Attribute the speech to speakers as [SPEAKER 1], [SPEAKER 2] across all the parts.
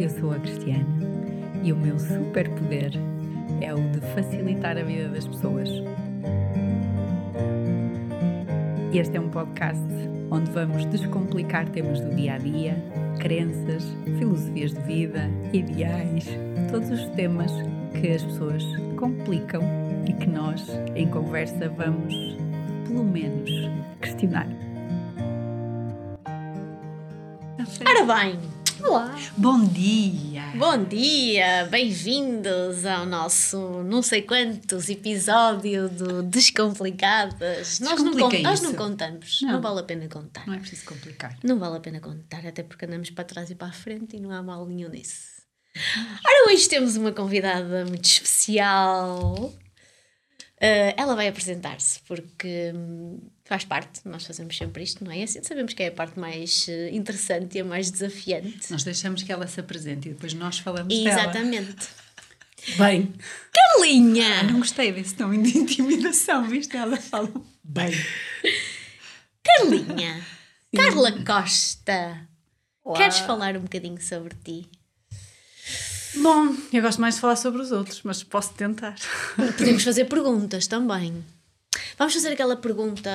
[SPEAKER 1] Eu sou a Cristiana e o meu superpoder é o de facilitar a vida das pessoas. Este é um podcast onde vamos descomplicar temas do dia a dia, crenças, filosofias de vida, ideais, todos os temas que as pessoas complicam e que nós, em conversa, vamos, pelo menos, questionar.
[SPEAKER 2] Ora bem, olá.
[SPEAKER 1] Bom dia!
[SPEAKER 2] Bom dia, bem-vindos ao nosso não sei quantos episódio do Descomplicadas. Nós não, nós não contamos, não.
[SPEAKER 1] Não.
[SPEAKER 2] vale a pena contar.
[SPEAKER 1] Não é preciso complicar.
[SPEAKER 2] Não vale a pena contar, até porque andamos para trás e para a frente e não há mal nenhum nisso. Ora, hoje temos uma convidada muito especial. Ah, ela vai apresentar-se porque hum, faz parte, nós fazemos sempre isto, não é? Assim sabemos que é a parte mais eh, interessante e a mais desafiante.
[SPEAKER 1] Nós deixamos que ela se apresente e depois nós falamos
[SPEAKER 2] Exatamente.
[SPEAKER 1] dela. Bem,
[SPEAKER 2] Carlinha!
[SPEAKER 1] não gostei desse tom de intimidação, viste? Ela fala bem.
[SPEAKER 2] Carlinha! Carla Costa!
[SPEAKER 1] Olá.
[SPEAKER 2] Queres falar um bocadinho sobre ti?
[SPEAKER 3] Bom, eu gosto mais de falar sobre os outros, mas posso tentar.
[SPEAKER 2] Podemos fazer perguntas também. Vamos fazer aquela pergunta,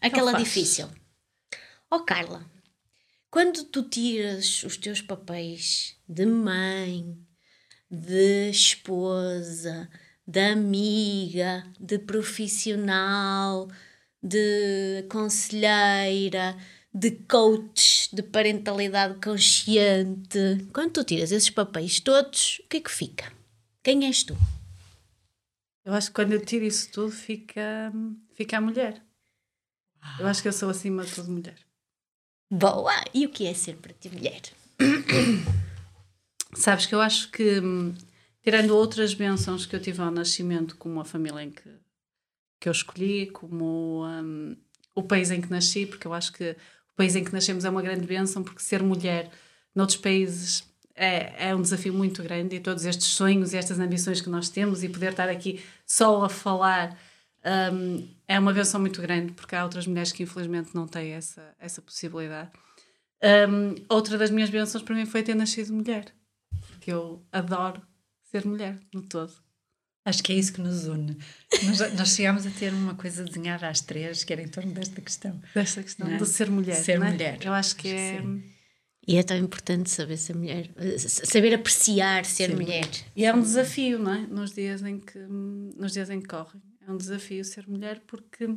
[SPEAKER 2] aquela
[SPEAKER 3] faz.
[SPEAKER 2] difícil. Ó Carla, quando tu tiras os teus papéis de mãe, de esposa, de amiga, de profissional, de conselheira, de coach, de parentalidade consciente, quando tu tiras esses papéis todos, o que é que fica? Quem és tu?
[SPEAKER 3] Eu acho que quando eu tiro isso tudo, fica, fica a mulher. Eu acho que eu sou acima de tudo mulher.
[SPEAKER 2] Boa! E o que é ser para ti mulher?
[SPEAKER 3] Sabes que eu acho que, tirando outras bênçãos que eu tive ao nascimento, como a família em que, que eu escolhi, como hum, o país em que nasci, porque eu acho que o país em que nascemos é uma grande bênção, porque ser mulher noutros países é, é um desafio muito grande e todos estes sonhos e estas ambições que nós temos e poder estar aqui só a falar hum, é uma bênção muito grande, porque há outras mulheres que infelizmente não têm essa, essa possibilidade. Hum, outra das minhas bênçãos para mim foi ter nascido mulher que eu adoro ser mulher no todo.
[SPEAKER 1] Acho que é isso que nos une. Nós, nós chegámos a ter uma coisa desenhada às três, que era em torno desta questão.
[SPEAKER 3] Desta questão
[SPEAKER 1] é?
[SPEAKER 3] de ser mulher.
[SPEAKER 1] Ser
[SPEAKER 3] é?
[SPEAKER 1] mulher.
[SPEAKER 3] Eu acho que
[SPEAKER 1] Acho que
[SPEAKER 3] é.
[SPEAKER 1] sim.
[SPEAKER 2] E é tão importante saber ser mulher, saber apreciar ser
[SPEAKER 1] Ser
[SPEAKER 2] mulher.
[SPEAKER 3] E é um desafio, não é? Nos dias em que nos dias em que correm. É um desafio ser mulher porque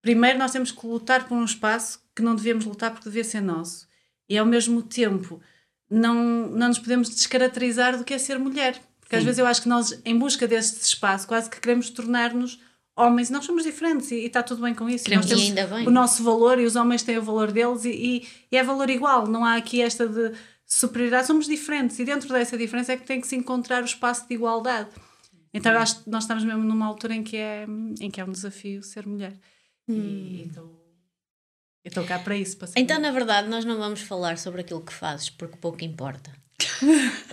[SPEAKER 3] primeiro nós temos que lutar por um espaço que não devemos lutar porque devia ser nosso. E ao mesmo tempo não, não nos podemos descaracterizar do que é ser mulher. Porque às
[SPEAKER 1] Sim.
[SPEAKER 3] vezes eu acho que nós, em busca deste espaço, quase que queremos tornar-nos homens. Nós somos diferentes e, e está tudo bem com isso.
[SPEAKER 2] Queremos-
[SPEAKER 3] nós temos
[SPEAKER 2] bem.
[SPEAKER 3] o nosso valor e os homens têm o valor deles e, e- e é valor igual. Não há aqui esta de superioridade. Somos diferentes e dentro dessa diferença é que tem que se encontrar o espaço de igualdade. Então acho que nós estamos mesmo numa altura em que é, em que é um desafio ser mulher. E estou eu estou cá para isso. Para
[SPEAKER 2] Então, na verdade, nós não vamos falar sobre aquilo que fazes, porque pouco importa.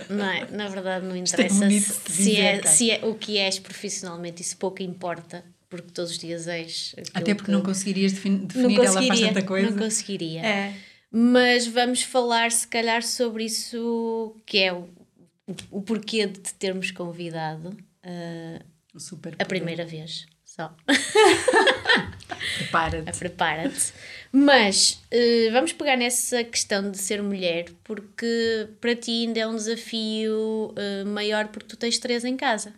[SPEAKER 2] Não é? Na verdade, não
[SPEAKER 1] é
[SPEAKER 2] interessa
[SPEAKER 1] bonito
[SPEAKER 2] se,
[SPEAKER 1] de
[SPEAKER 2] se
[SPEAKER 1] dizer,
[SPEAKER 2] é,
[SPEAKER 1] cara.
[SPEAKER 2] se é o que és profissionalmente, isso pouco importa, porque todos os dias és.
[SPEAKER 1] Até porque
[SPEAKER 2] que-
[SPEAKER 1] não conseguirias defin-
[SPEAKER 2] não
[SPEAKER 1] definir, ela faz tanta coisa.
[SPEAKER 2] Não conseguiria.
[SPEAKER 3] É.
[SPEAKER 2] Mas vamos falar, se calhar, sobre isso que é o, o porquê de te termos convidado
[SPEAKER 1] super
[SPEAKER 2] a primeira vez. Só.
[SPEAKER 1] Prepara-te.
[SPEAKER 2] Prepara-te. Mas eh, vamos pegar nessa questão de ser mulher, porque para ti ainda é um desafio eh, maior porque tu tens três em casa.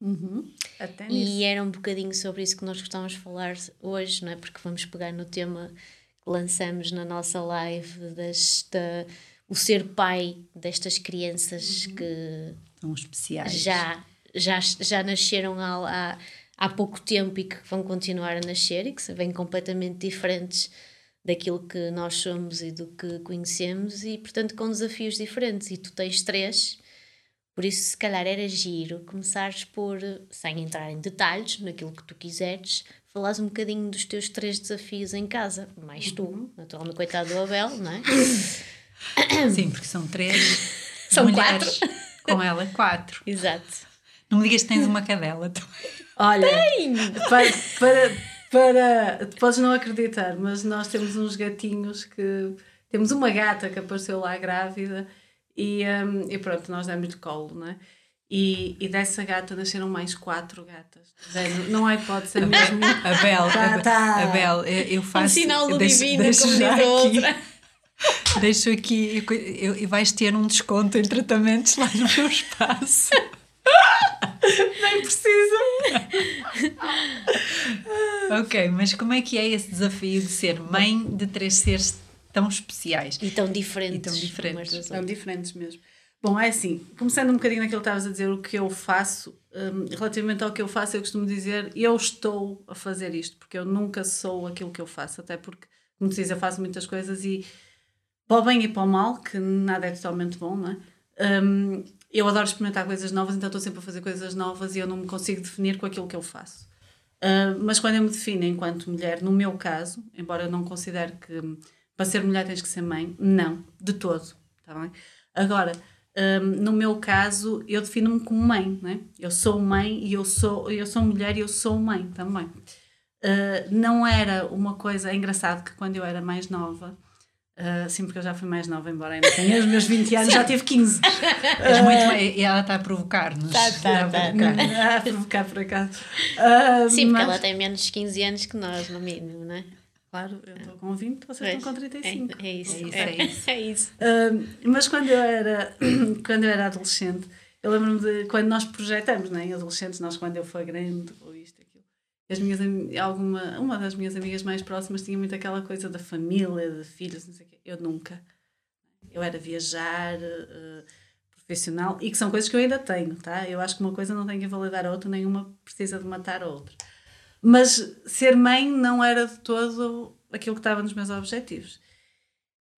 [SPEAKER 3] Uhum. Até nisso.
[SPEAKER 2] E era um bocadinho sobre isso que nós gostávamos de falar hoje, não é? Porque vamos pegar no tema que lançamos na nossa live desta o ser pai destas crianças que
[SPEAKER 1] São especiais.
[SPEAKER 2] já, já, já nasceram há, há pouco tempo e que vão continuar a nascer e que se vêm completamente diferentes daquilo que nós somos e do que conhecemos e portanto com desafios diferentes e tu tens três por isso se calhar era giro começares por sem entrar em detalhes naquilo que tu quiseres falares um bocadinho dos teus três desafios em casa mais tu, naturalmente coitado do Abel não é?
[SPEAKER 1] Sim, porque são três.
[SPEAKER 2] São
[SPEAKER 1] mulheres. Com ela, quatro.
[SPEAKER 2] exato
[SPEAKER 1] Não me digas que tens uma cadela também.
[SPEAKER 3] Olha, para, para, para. Tu podes não acreditar, mas nós temos uns gatinhos que. Temos uma gata que apareceu lá grávida E, um, e pronto, nós demos-lhe colo, não é? E, e dessa gata nasceram mais quatro gatas. Não há hipótese mesmo.
[SPEAKER 1] Abel, tá, tá. Abel, eu faço.
[SPEAKER 2] Um sinal do deixo, divino, deixo como diz a outra.
[SPEAKER 1] Deixo aqui, e vais ter um desconto em tratamentos lá no meu espaço.
[SPEAKER 3] Nem precisa.
[SPEAKER 1] ok, mas como é que é esse desafio de ser mãe de três seres tão especiais?
[SPEAKER 2] E tão diferentes. E
[SPEAKER 1] tão diferentes.
[SPEAKER 3] Tão diferentes mesmo. Bom, é assim, começando um bocadinho naquilo que estavas a dizer, o que eu faço, um, relativamente ao que eu faço, eu costumo dizer, eu estou a fazer isto, porque eu nunca sou aquilo que eu faço, até porque, como te diz, eu faço muitas coisas e para o bem e para o mal, que nada é totalmente bom, não é? Um, eu adoro experimentar coisas novas, então estou sempre a fazer coisas novas e eu não me consigo definir com aquilo que eu faço. Uh, mas quando eu me defino enquanto mulher, no meu caso, embora eu não considere que para ser mulher tens que ser mãe, não, de todo, tá bem? Agora, um, no meu caso, eu defino-me como mãe, né? Eu sou mãe e eu sou, eu sou mulher e eu sou mãe também. Uh, não era uma coisa, é que quando eu era mais nova, Uh, sim, porque eu já fui mais nova, embora ainda tenha os meus 20 anos, já tive 15.
[SPEAKER 1] És muito mais, e ela está a provocar-nos.
[SPEAKER 2] Está, está, está.
[SPEAKER 3] Está a provocar, por acaso.
[SPEAKER 2] Uh, sim, porque mas... ela tem menos 15 anos que nós, no mínimo, não é?
[SPEAKER 3] Claro, eu estou com 20, vocês estão com 35.
[SPEAKER 2] É, é isso, é isso. É, isso. É isso.
[SPEAKER 3] Uh, mas quando eu, era, quando eu era adolescente, eu lembro-me de quando nós projetamos, né, em adolescentes, nós quando eu for grande, ou isto, as minhas alguma uma das minhas amigas mais próximas tinha muito aquela coisa da família de filhos não sei o quê. eu nunca. Eu era viajar uh, profissional e que são coisas que eu ainda tenho tá? Eu acho que uma coisa não tem que invalidar a outra nenhuma precisa de matar a outra. Mas ser mãe não era de todo aquilo que estava nos meus objetivos.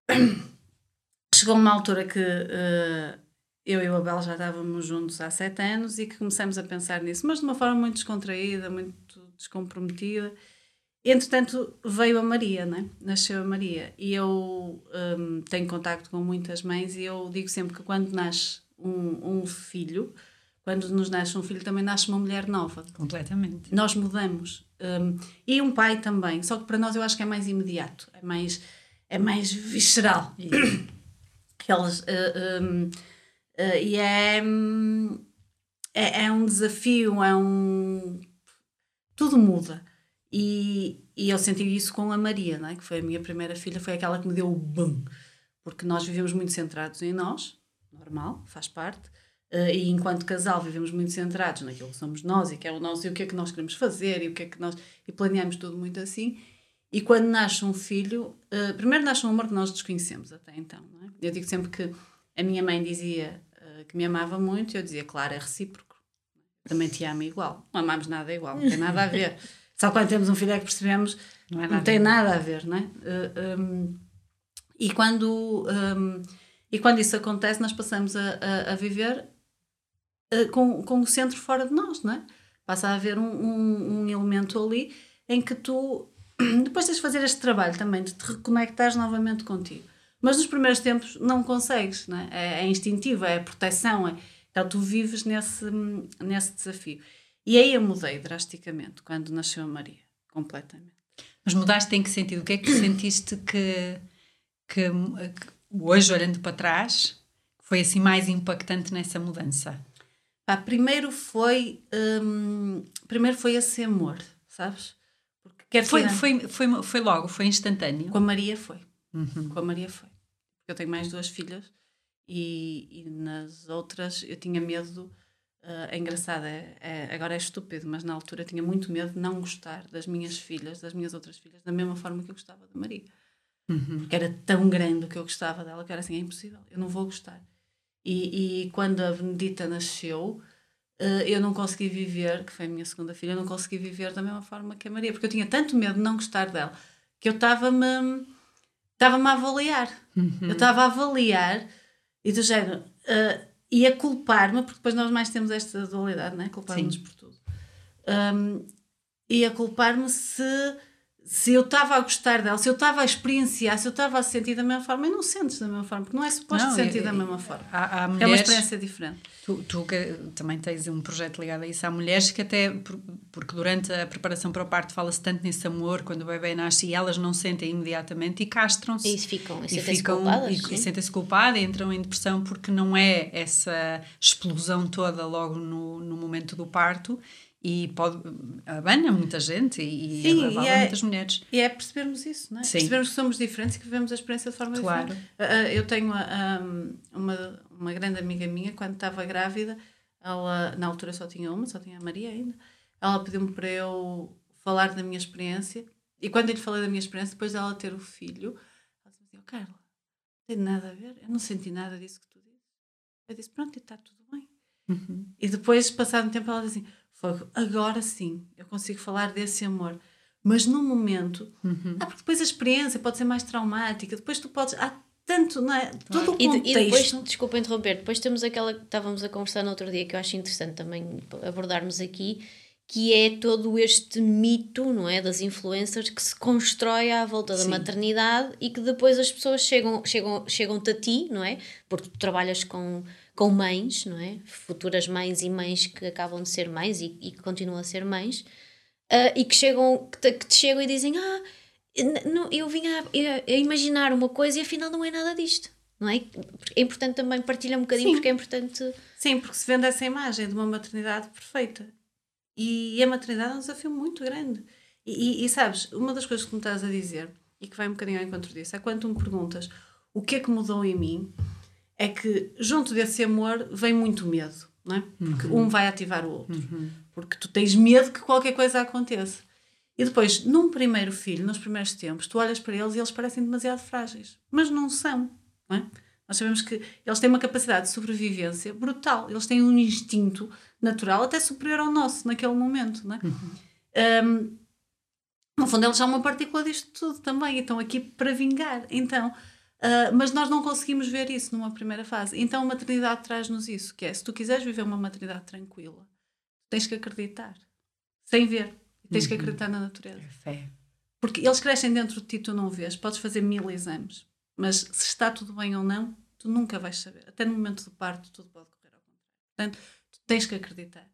[SPEAKER 3] Chegou uma altura que uh, eu e o Abel já estávamos juntos há sete anos e que começamos a pensar nisso, mas de uma forma muito descontraída, muito descomprometida. Entretanto, veio a Maria, né? nasceu a Maria, e eu um, tenho contacto com muitas mães e eu digo sempre que quando nasce um, um filho, quando nos nasce um filho, também nasce uma mulher nova.
[SPEAKER 1] Completamente.
[SPEAKER 3] Nós mudamos. Um, e um pai também, só que para nós eu acho que é mais imediato, é mais, é mais visceral. Aquelas, uh, um, uh, e é, hum, é, é um desafio, é um tudo muda. E, e eu senti isso com a Maria, não é? que foi a minha primeira filha, foi aquela que me deu o boom. Porque nós vivemos muito centrados em nós, normal, faz parte. Uh, e enquanto casal vivemos muito centrados naquilo que somos nós e que é o nosso e o que é que nós queremos fazer e o que é que nós e planeamos tudo muito assim e quando nasce um filho uh, primeiro nasce um amor que nós desconhecemos até então é? eu digo sempre que a minha mãe dizia uh, que me amava muito e eu dizia claro é recíproco também te amo igual. Não amamos nada igual, não tem nada a ver. Só quando temos um filho é que percebemos não, é não tem nada a ver, não é? Uh, um, e, quando, um, e quando isso acontece, nós passamos a, a, a viver uh, com, com o centro fora de nós, não é? Passa a haver um, um, um elemento ali em que tu depois tens de fazer este trabalho também de te reconectares novamente contigo. Mas nos primeiros tempos não consegues, não é? É, é instintivo, é proteção, é, então tu vives nesse, nesse desafio. E aí eu mudei drasticamente quando nasceu a Maria, completamente.
[SPEAKER 1] Mas mudaste em que sentido? O que é que sentiste que, que, que hoje, olhando para trás, foi assim mais impactante nessa mudança?
[SPEAKER 3] Pá, primeiro foi hum, primeiro foi esse amor, sabes?
[SPEAKER 1] Porque foi, foi, foi, foi logo, foi instantâneo.
[SPEAKER 3] Com a Maria foi. Uhum. Com a Maria foi. Eu tenho mais duas filhas e, e nas outras eu tinha medo. Uh, é engraçado, é, é, agora é estúpido, mas na altura eu tinha muito medo de não gostar das minhas filhas, das minhas outras filhas, da mesma forma que eu gostava da Maria. Uhum. Porque era tão grande o que eu gostava dela que era assim: é impossível, eu não vou gostar. E, e quando a Benedita nasceu, uh, eu não consegui viver, que foi a minha segunda filha, eu não consegui viver da mesma forma que a Maria, porque eu tinha tanto medo de não gostar dela que eu estava-me estava-me a avaliar. Uhum. Eu estava a avaliar e do género, uh, e a culpar-me, porque depois nós mais temos esta dualidade, né? culpar-nos por tudo. Um, e a culpar-me se, se eu estava a gostar dela, se eu estava a experienciar, se eu estava a sentir da mesma forma, e não sentes da mesma forma, porque não é suposto
[SPEAKER 1] Não,
[SPEAKER 3] sentir
[SPEAKER 1] é-
[SPEAKER 3] da mesma forma.
[SPEAKER 1] Há, há
[SPEAKER 3] é uma
[SPEAKER 1] mulheres,
[SPEAKER 3] experiência diferente.
[SPEAKER 1] Tu, tu que também tens um projeto ligado a isso. Há mulheres que até, por- porque durante a preparação para o parto fala-se tanto nesse amor, quando o bebê nasce, e elas não sentem imediatamente e castram-se.
[SPEAKER 2] E ficam, e
[SPEAKER 1] e
[SPEAKER 2] sentem-se culpadas,
[SPEAKER 1] e, e sentem-se culpadas e entram em depressão porque não é essa explosão toda logo no, no momento do parto e pode abana muita gente e,
[SPEAKER 3] Sim,
[SPEAKER 1] e abala
[SPEAKER 3] é-
[SPEAKER 1] muitas mulheres.
[SPEAKER 3] E é percebermos isso, não é?
[SPEAKER 1] Sim.
[SPEAKER 3] Percebermos que somos diferentes e que vivemos a experiência de forma
[SPEAKER 1] Claro.
[SPEAKER 3] diferente. Ah, ah, eu tenho ah, uma, uma grande amiga minha, quando estava grávida, ela, na altura só tinha uma, só tinha a Maria ainda, ela pediu-me para eu falar da minha experiência. E quando eu lhe falei da minha experiência, depois dela ter o filho, ela disse assim, oh, Carla, não tem nada a ver, eu não senti nada disso que tu dizes. Eu disse, pronto, está tudo bem.
[SPEAKER 1] Uhum.
[SPEAKER 3] E depois, passado um tempo, ela disse assim: Agora sim, eu consigo falar desse amor. Mas no momento,
[SPEAKER 1] Uhum.
[SPEAKER 3] ah, porque depois a experiência pode ser mais traumática, depois tu podes. Há tanto, não é? Todo o
[SPEAKER 2] E,
[SPEAKER 3] contexto.
[SPEAKER 2] e depois, desculpa interromper, depois temos aquela que estávamos a conversar no outro dia que eu acho interessante também abordarmos aqui, que é todo este mito, não é, das influencers que se constrói à volta da
[SPEAKER 1] Sim.
[SPEAKER 2] maternidade e que depois as pessoas chegam chegam chegam-te a ti, não é? Porque tu trabalhas com com mães, não é? Futuras mães e mães que acabam de ser mães e, e que continuam a ser mães. ah, e que chegam que te, que te chegam e dizem ah não, eu vim a, a- a imaginar uma coisa e afinal não é nada disto não é? é importante também partilhar um bocadinho
[SPEAKER 3] Sim.
[SPEAKER 2] porque é importante
[SPEAKER 3] Sim, porque se vende essa imagem de uma maternidade perfeita. E a maternidade é um desafio muito grande. E, e- e sabes, uma das coisas que me estás a dizer, e que vai um bocadinho ao encontro disso, é quando tu me perguntas o que é que mudou em mim, é que junto desse amor vem muito medo, não é? Porque um vai ativar o outro. Porque tu tens medo que qualquer coisa aconteça. E depois, num primeiro filho, nos primeiros tempos, tu olhas para eles e eles parecem demasiado frágeis. Mas não são, não é? Nós sabemos que eles têm uma capacidade de sobrevivência brutal. Eles têm um instinto natural até superior ao nosso naquele momento, não é? Um, no fundo, eles são uma partícula disto tudo também e estão aqui para vingar. Então, ah, mas nós não conseguimos ver isso numa primeira fase. Então, a maternidade traz-nos isso, que é, se tu quiseres viver uma maternidade tranquila, tens que acreditar. Sem ver. Tens que acreditar na natureza.
[SPEAKER 1] Fé.
[SPEAKER 3] Porque eles crescem dentro de ti, tu não vês. Podes fazer mil exames. Mas se está tudo bem ou não, tu nunca vais saber. Até no momento do parto, tudo pode correr ao contrário. Portanto, tu tens que acreditar.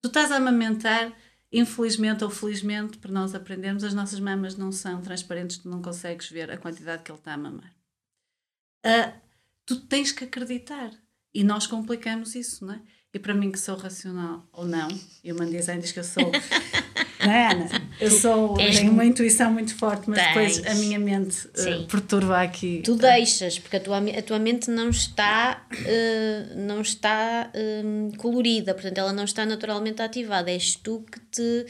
[SPEAKER 3] Tu estás a amamentar, infelizmente ou felizmente, para nós aprendermos, as nossas mamas não são transparentes, tu não consegues ver a quantidade que ele está a mamar. Tu tens que acreditar. E nós complicamos isso, não é? E para mim, que sou racional ou não, e o Mandesign diz que eu sou. não é, Ana? Eu sou,
[SPEAKER 2] És-
[SPEAKER 3] tenho uma intuição muito forte, mas depois
[SPEAKER 2] Tens.
[SPEAKER 3] a minha mente
[SPEAKER 2] Sim.
[SPEAKER 3] perturba aqui.
[SPEAKER 2] tu deixas porque a tua, a tua mente não está eh, não está hum, colorida portanto ela não está naturalmente ativada és tu que te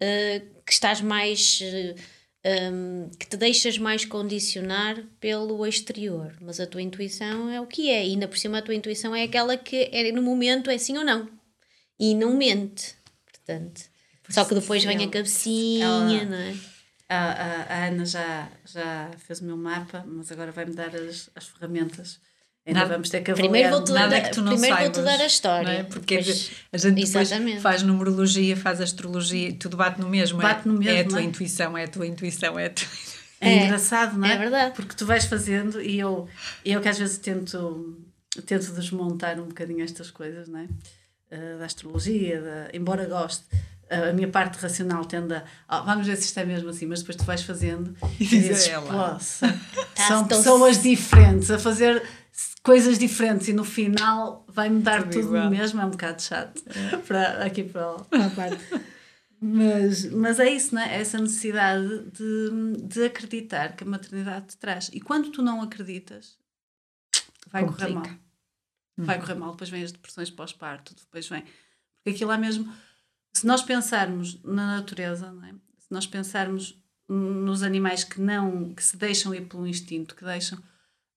[SPEAKER 2] eh, que estás mais hum, que te deixas mais condicionar pelo exterior. Mas a tua intuição é o que é. E ainda por cima a tua intuição é aquela que é no momento é sim ou não. E não mente. Portanto só que depois vem a cabecinha
[SPEAKER 3] ela-
[SPEAKER 2] não é?
[SPEAKER 3] A, a, a Ana já, já fez o meu mapa, mas agora vai-me dar as, as ferramentas. Ainda
[SPEAKER 1] Nada-
[SPEAKER 3] vamos ter que avaliar.
[SPEAKER 2] Primeiro vou-te
[SPEAKER 1] Nada
[SPEAKER 2] dar,
[SPEAKER 1] que tu não
[SPEAKER 2] primeiro vou-te
[SPEAKER 1] saibas,
[SPEAKER 2] dar a história.
[SPEAKER 1] não é? Porque
[SPEAKER 2] depois-
[SPEAKER 1] a gente depois
[SPEAKER 2] Exatamente.
[SPEAKER 1] faz numerologia, faz astrologia, tudo bate no mesmo.
[SPEAKER 3] Bate
[SPEAKER 1] é,
[SPEAKER 3] no mesmo,
[SPEAKER 1] É a tua
[SPEAKER 3] não é?
[SPEAKER 1] intuição, é a tua intuição, é a tua
[SPEAKER 3] É,
[SPEAKER 2] É,
[SPEAKER 3] engraçado, não é?
[SPEAKER 2] é verdade.
[SPEAKER 3] Porque tu vais fazendo e eu, eu que às vezes tento, tento desmontar um bocadinho estas coisas, não é? Ah, da astrologia, da- embora goste. A minha parte racional tende a. "Ah, vamos ver se isto é mesmo assim, mas depois tu vais fazendo e
[SPEAKER 1] diz
[SPEAKER 3] dizes:
[SPEAKER 1] ela.
[SPEAKER 3] "Poça,
[SPEAKER 2] Tá,
[SPEAKER 3] são pessoas diferentes a fazer coisas diferentes e no final vai mudar
[SPEAKER 1] Tudo
[SPEAKER 3] tudo,
[SPEAKER 1] igual.
[SPEAKER 3] mesmo. É um bocado chato para, aqui para, o- para a parte. Mas, mas é isso, não é? Essa necessidade de, de acreditar que a maternidade te traz. E quando tu não acreditas, vai correr mal.
[SPEAKER 1] Complica.
[SPEAKER 3] Vai correr mal. Depois vem as depressões pós-parto, depois vem. Porque aquilo é mesmo. Se nós pensarmos na natureza, não é? se nós pensarmos nos animais que não, que se deixam ir pelo instinto, que deixam.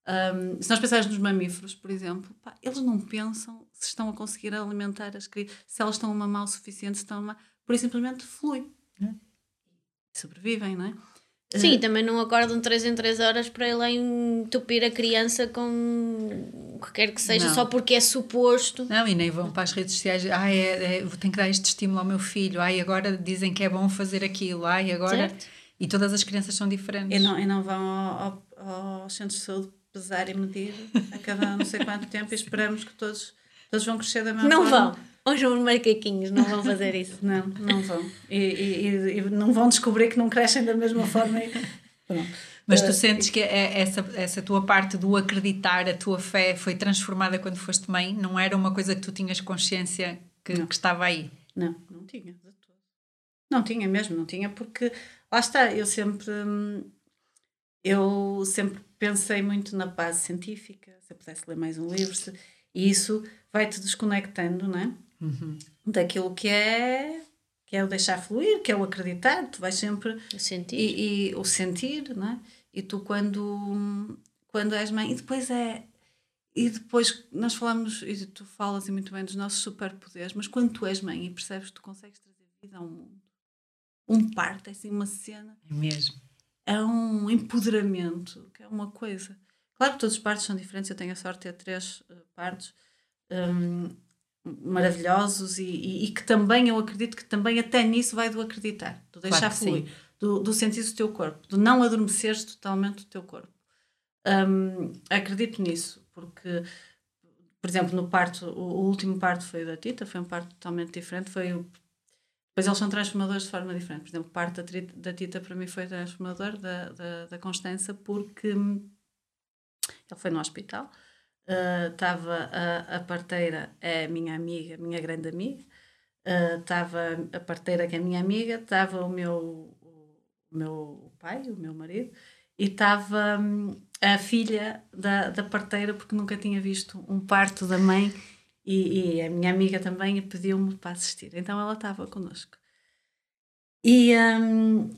[SPEAKER 3] Hum, se nós pensarmos nos mamíferos, por exemplo, pá, eles não pensam se estão a conseguir alimentar as crianças, se elas estão a mamar o suficiente, se estão a mamar, por isso simplesmente flui.
[SPEAKER 1] É.
[SPEAKER 3] Sobrevivem, não é?
[SPEAKER 2] Sim, também não acordam de 3 em 3 horas para ir lá entupir a criança com o que quer que seja,
[SPEAKER 1] Não.
[SPEAKER 2] só porque é suposto.
[SPEAKER 1] Não, e nem vão para as redes sociais. Ai, é, é, tenho que dar este estímulo ao meu filho. Ai, agora dizem que é bom fazer aquilo. Ai, agora.
[SPEAKER 2] Certo.
[SPEAKER 1] E todas as crianças são diferentes.
[SPEAKER 3] E não, e não vão ao, ao, ao centro de saúde pesar e medir a cada não sei quanto tempo e esperamos que todos, todos vão crescer da mesma
[SPEAKER 2] não
[SPEAKER 3] forma.
[SPEAKER 2] Não vão. Hoje os macaquinhos não vão fazer isso.
[SPEAKER 3] não, não vão. E, e, e, não vão descobrir que não crescem da mesma forma. E,
[SPEAKER 1] Mas tu sentes que é essa, essa tua parte do acreditar, a tua fé foi transformada quando foste mãe? Não era uma coisa que tu tinhas consciência que, que estava aí?
[SPEAKER 3] Não, não tinha. Não tinha mesmo, não tinha, porque lá está, eu sempre eu sempre pensei muito na base científica, se eu pudesse ler mais um livro, se, e isso vai-te desconectando, não é? Uhum. Daquilo que é que é o deixar fluir, que é o acreditar, tu vais sempre
[SPEAKER 2] o sentir
[SPEAKER 3] e, e o sentir, não é? E tu quando quando és mãe e depois é e depois nós falamos e tu falas muito bem dos nossos superpoderes, mas quando tu és mãe e percebes que tu consegues trazer vida ao mundo, um parto é assim uma cena,
[SPEAKER 1] é mesmo,
[SPEAKER 3] é um empoderamento, que é uma coisa. Claro que todos os partos são diferentes, eu tenho a sorte de ter três uh, partos. Um, maravilhosos e, e, e, que também eu acredito que também até nisso vai do acreditar, do deixar claro fluir, do, do sentir o teu corpo, do não adormeceres totalmente o teu corpo. Um, acredito nisso, porque, por exemplo, no parto, o, último parto foi o da Tita, foi um parto totalmente diferente, foi depois eles são transformadores de forma diferente. Por exemplo, o parto da, da Tita para mim foi transformador, da, da, da Constança, porque ele foi no hospital, estava uh, a, a parteira, é minha amiga, minha grande amiga, estava uh, a parteira que é minha amiga, estava o meu, o meu pai, o meu marido, e estava um, a filha da, da parteira, porque nunca tinha visto um parto da mãe, e, e a minha amiga também pediu-me para assistir. Então ela estava connosco. E, um,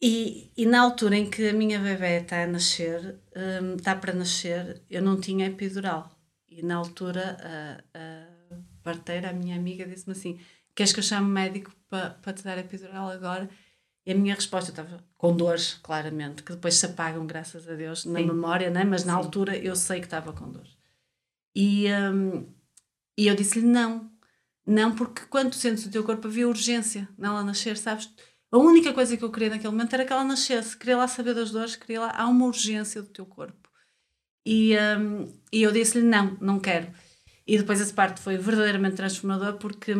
[SPEAKER 3] e, e, na altura em que a minha bebê está a nascer, um, está para nascer, eu não tinha epidural. E na altura a, a parteira, a minha amiga, disse-me assim: Queres que eu chame médico para, para te dar epidural agora? E a minha resposta estava com dores, claramente, que depois se apagam, graças a Deus, na Sim. memória, né? mas na Sim. altura eu sei que estava com dores. E, um, e eu disse-lhe: Não, não, porque quando tu sentes o teu corpo havia urgência nela nascer, sabes? A única coisa que eu queria naquele momento era que ela nascesse. Queria lá saber das dores, queria lá. Há uma urgência do teu corpo. E, um, e eu disse-lhe: não, não quero. E depois essa parte foi verdadeiramente transformadora porque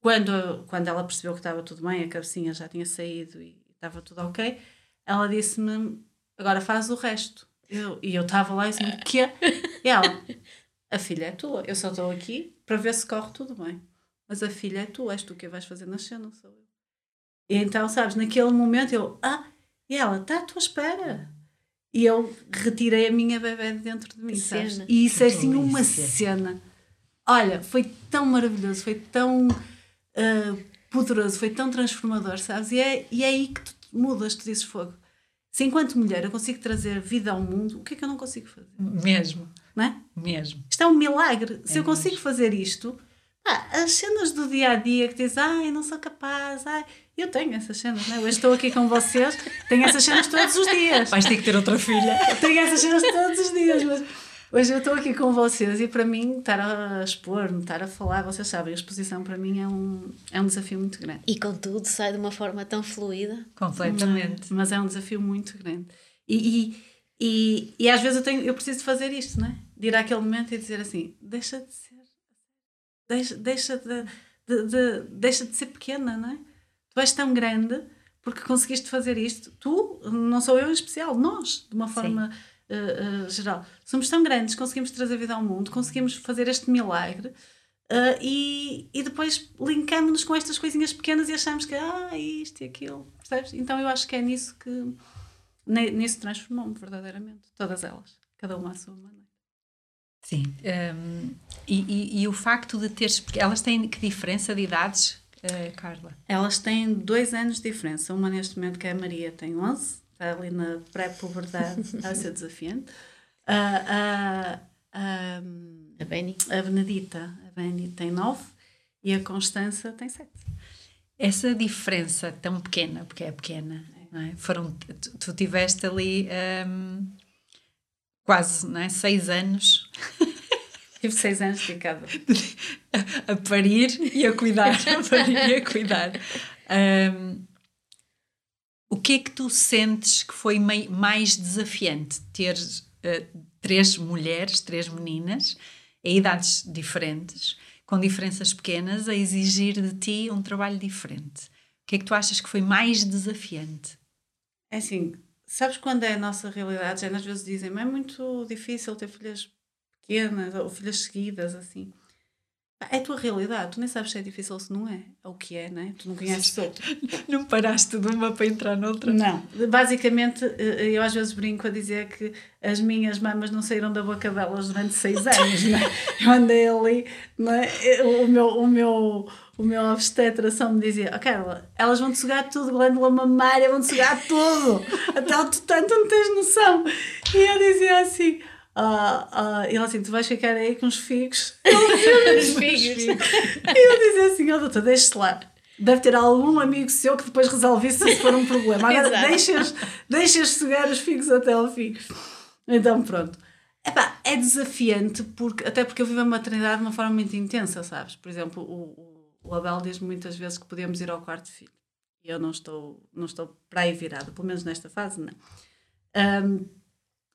[SPEAKER 3] quando, quando ela percebeu que estava tudo bem, a cabecinha já tinha saído e estava tudo ok, ela disse-me: agora faz o resto. Eu, e eu estava lá e disse: o quê? E ela: a filha é tua, eu só estou aqui para ver se corre tudo bem. Mas a filha é tua, és tu que vais fazer nascer, não sou eu. E então, sabes, naquele momento eu, ah, e ela, está à tua espera. E eu retirei a minha bebê de dentro de mim, sabes? E isso é assim uma cena. Olha, foi tão maravilhoso, foi tão uh, poderoso, foi tão transformador, sabes? E é, e é aí que tu mudas, tu dizes fogo. Se enquanto mulher eu consigo trazer vida ao mundo, o que é que eu não consigo fazer?
[SPEAKER 1] Mesmo.
[SPEAKER 3] Não é?
[SPEAKER 1] Mesmo.
[SPEAKER 3] Isto é um milagre. Se é eu consigo mesmo. fazer isto, ah, as cenas do dia a dia que dizes, ai, não sou capaz, ai, eu tenho essas cenas, né? Hoje estou aqui com vocês, tenho essas cenas todos os dias.
[SPEAKER 1] Vais ter que ter outra filha.
[SPEAKER 3] tenho essas cenas todos os dias, mas hoje eu estou aqui com vocês e para mim estar a expor, estar a falar, vocês sabem, a exposição para mim é um, é um desafio muito grande.
[SPEAKER 2] E contudo sai de uma forma tão fluida.
[SPEAKER 1] Completamente.
[SPEAKER 3] Mas, mas é um desafio muito grande. E, e, e, e, às vezes eu, tenho, eu preciso fazer isto, não é? De ir àquele momento e dizer assim: deixa de ser, deixa, deixa, de, de, de, deixa de ser pequena, não é? tu és tão grande porque conseguiste fazer isto. Tu, não sou eu em especial, nós, de uma forma uh, uh, geral. Somos tão grandes, conseguimos trazer vida ao mundo, conseguimos fazer este milagre. Uh, e, e depois linkamos-nos com estas coisinhas pequenas e achamos que ah, isto e aquilo, percebes? Então eu acho que é nisso que nisso transformou-me verdadeiramente, todas elas, cada uma à sua maneira.
[SPEAKER 1] Sim, um, e, e, e, o facto de teres, porque elas têm que diferença de idades uh, Carla?
[SPEAKER 3] Elas têm dois anos de diferença. Uma neste momento que é a Maria tem 11, está ali na pré-puberdade, está a ser desafiante. Uh, uh,
[SPEAKER 2] uh, a Beni.
[SPEAKER 3] A Benedita, a Beni tem 9 e a Constança tem 7.
[SPEAKER 1] Essa diferença tão pequena, porque é pequena, é. Foram, tu, tu tiveste ali um, quase não é? seis anos
[SPEAKER 3] Tive seis anos de cada.
[SPEAKER 1] a parir e a cuidar. a parir e a cuidar. Um, o, que é que tu sentes que foi mais desafiante? Ter eh, três mulheres, três meninas, em idades diferentes, com diferenças pequenas, a exigir de ti um trabalho diferente. O que é que tu achas que foi mais desafiante?
[SPEAKER 3] É assim, sabes quando é a nossa realidade? Já às vezes dizem, mas é muito difícil ter filhas pequenas ou filhas seguidas, assim. Pá, É a tua realidade, tu nem sabes se é difícil ou se não é. É o que é, não é? Tu não conheces outro.
[SPEAKER 1] Não paraste de uma para entrar noutra?
[SPEAKER 3] Não. Basicamente, eh, eu às vezes brinco a dizer que as minhas mamas não saíram da boca delas durante seis anos, não é? Eu andei ali, não é? o meu, o meu, o meu obstetra só me dizia, oh Carla, elas vão-te sugar tudo, glândula mamária, vão-te sugar tudo, até o tutano, tu não tens noção. E eu dizia assim, ah, ah, e ela assim, tu vais ficar aí com os figos.
[SPEAKER 2] Os figos.
[SPEAKER 3] E eu dizia assim, ó doutor, deixe-se lá. Deve ter algum amigo seu que depois resolve isso se for um problema. Agora deixas, deixas sugar os figos até ao fim. Então pronto. Epá, é desafiante, porque, até porque eu vivo a maternidade de uma forma muito intensa, sabes? Por exemplo, o, o, Abel diz-me muitas vezes que podemos ir ao quarto filho. E eu não estou, não estou para aí virada, pelo menos nesta fase, não. Ahm,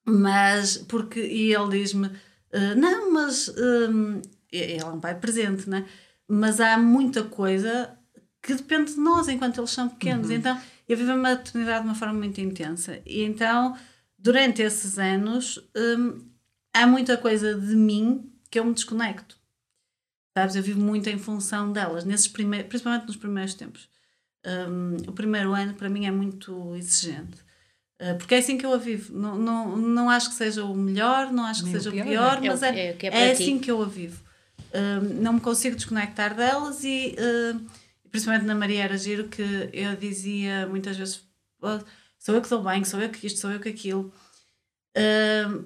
[SPEAKER 3] mas, porque, e ele diz-me, "Ah, não, mas hum, ele é um pai presente, né? Mas há muita coisa que depende de nós enquanto eles são pequenos. Então, eu vivo a maternidade de uma forma muito intensa. E então, durante esses anos, hum, há muita coisa de mim que eu me desconecto. Sabes? Eu vivo muito em função delas, nesses primeiros, principalmente nos primeiros tempos. Hum, o primeiro ano, para mim, é muito exigente. Uh, Porque é assim que eu a vivo. Não, não, não acho que seja o melhor, não acho que
[SPEAKER 1] Nem
[SPEAKER 3] seja o
[SPEAKER 1] pior,
[SPEAKER 3] pior,
[SPEAKER 2] é?
[SPEAKER 3] mas
[SPEAKER 2] É
[SPEAKER 3] é,
[SPEAKER 2] é é
[SPEAKER 3] é,
[SPEAKER 2] ti.
[SPEAKER 3] assim que eu a vivo. Um, não me consigo desconectar delas e uh, principalmente na Maria era giro que eu dizia muitas vezes "Oh, sou eu que dou bem, sou eu que isto, sou eu que aquilo. Um,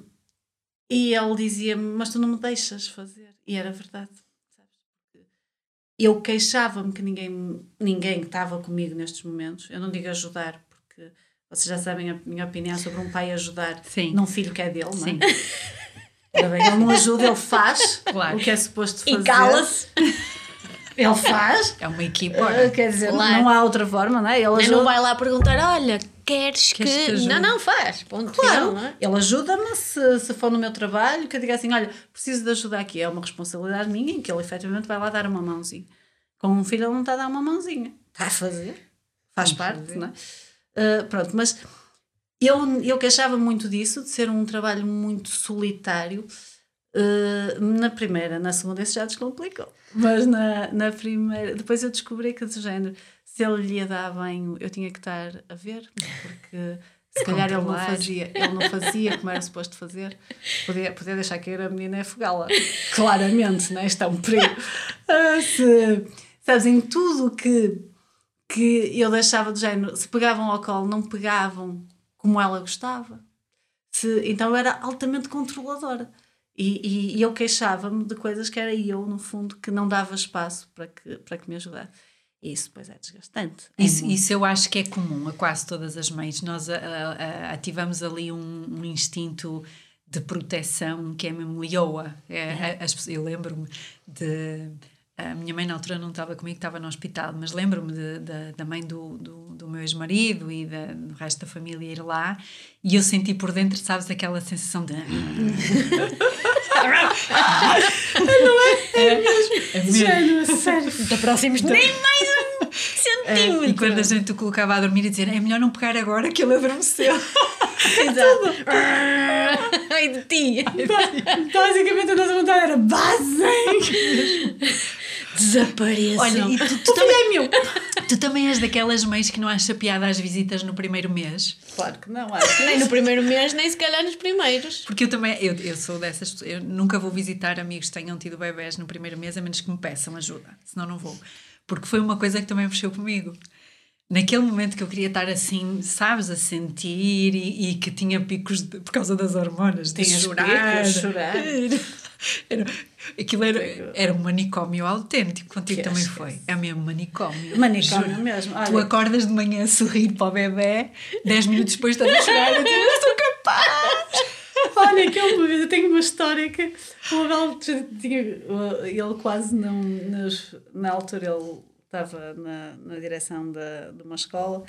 [SPEAKER 3] e ele dizia-me, mas tu não me deixas fazer. E era verdade. sabes? Eu queixava-me que ninguém, ninguém estava comigo nestes momentos. Eu não digo ajudar, vocês já sabem a minha opinião sobre um pai ajudar
[SPEAKER 1] Sim.
[SPEAKER 3] num filho que é dele, não é?
[SPEAKER 1] Sim.
[SPEAKER 3] Ora bem, ele não ajuda, ele faz
[SPEAKER 1] Claro.
[SPEAKER 3] o que é suposto fazer.
[SPEAKER 2] E cala-se.
[SPEAKER 3] Ele faz.
[SPEAKER 1] É uma equipa.
[SPEAKER 3] Uh, quer dizer,
[SPEAKER 2] Claro.
[SPEAKER 3] não há outra forma, não é? Ele ajuda.
[SPEAKER 2] não vai lá perguntar, olha, queres,
[SPEAKER 1] Queres que
[SPEAKER 2] que... Não, não, faz. Ponto
[SPEAKER 3] Claro,
[SPEAKER 2] final, não é?
[SPEAKER 3] ele ajuda-me se, se for no meu trabalho, que eu diga assim: olha, preciso de ajuda aqui. É uma responsabilidade minha em que ele efetivamente vai lá dar uma mãozinha. Com um filho, ele não está a dar uma mãozinha. Está a fazer. Faz
[SPEAKER 1] Vamos
[SPEAKER 3] parte,
[SPEAKER 1] fazer.
[SPEAKER 3] não é? Uh, pronto, mas eu, eu queixava muito disso, de ser um trabalho muito solitário. Uh, na primeira, na segunda, isso já descomplicou. Mas na, na primeira, depois eu descobri que, do género, se ele lhe ia dar banho, eu tinha que estar a ver, porque se calhar ele não fazia, ele não fazia como era suposto fazer. Podia, podia deixar cair a menina e afogá-la. Claramente, né? isto é um perigo. Ah, se, sabes, em tudo que, que eu deixava do género, se pegavam ao colo, não pegavam como ela gostava. Se, então eu era altamente controladora. E, e, e eu queixava-me de coisas que era eu, no fundo, que não dava espaço para que, para que me ajudasse. Isso depois é desgastante. É
[SPEAKER 1] Isso, isso eu acho que é comum a quase todas as mães. Nós a- a- a- ativamos ali um, um instinto de proteção que é mesmo lioa. É, pessoas- eu lembro-me de. A minha mãe na altura não estava comigo, estava no hospital, mas lembro-me da- mãe do, do, do meu ex-marido e da- do resto da família ir lá e eu senti por dentro, sabes, aquela sensação de. É mesmo.
[SPEAKER 3] Género, a sério.
[SPEAKER 2] Da próxima nem mais um
[SPEAKER 1] É,
[SPEAKER 2] centímetro.
[SPEAKER 1] e quando a gente o colocava a dormir e dizer é melhor não pegar agora que ele adormeceu.
[SPEAKER 2] Exato. Ai de ti.
[SPEAKER 3] Basicamente a nossa vontade era basem!
[SPEAKER 2] Desapareçam.
[SPEAKER 1] Olha, e tu, tu também é meu. Tu também és daquelas mães que não acha piada às visitas no primeiro mês?
[SPEAKER 3] Claro que não, acho.
[SPEAKER 2] Nem no primeiro mês, nem se calhar nos primeiros.
[SPEAKER 1] Porque eu também, eu, eu sou dessas pessoas, eu nunca vou visitar amigos que tenham tido bebés no primeiro mês, a menos que me peçam ajuda, senão não vou. Porque foi uma coisa que também mexeu comigo. Naquele momento que eu queria estar assim, sabes, a sentir e, e que tinha picos de- por causa das hormonas, de chorar.
[SPEAKER 3] picos, chorar.
[SPEAKER 1] Era, aquilo era, era um manicômio autêntico, contigo
[SPEAKER 3] Que
[SPEAKER 1] também foi. É mesmo manicômio.
[SPEAKER 3] Manicômio
[SPEAKER 1] Juro.
[SPEAKER 3] mesmo.
[SPEAKER 1] Tu
[SPEAKER 3] Olha,
[SPEAKER 1] acordas de manhã a sorrir para o bebê, 10 minutos depois estás a chorar e dizes, sou capaz.
[SPEAKER 3] olha que vez eu tenho uma história que o Abel tinha. Ele quase não. Nas, na altura ele estava na, na direção da, de uma escola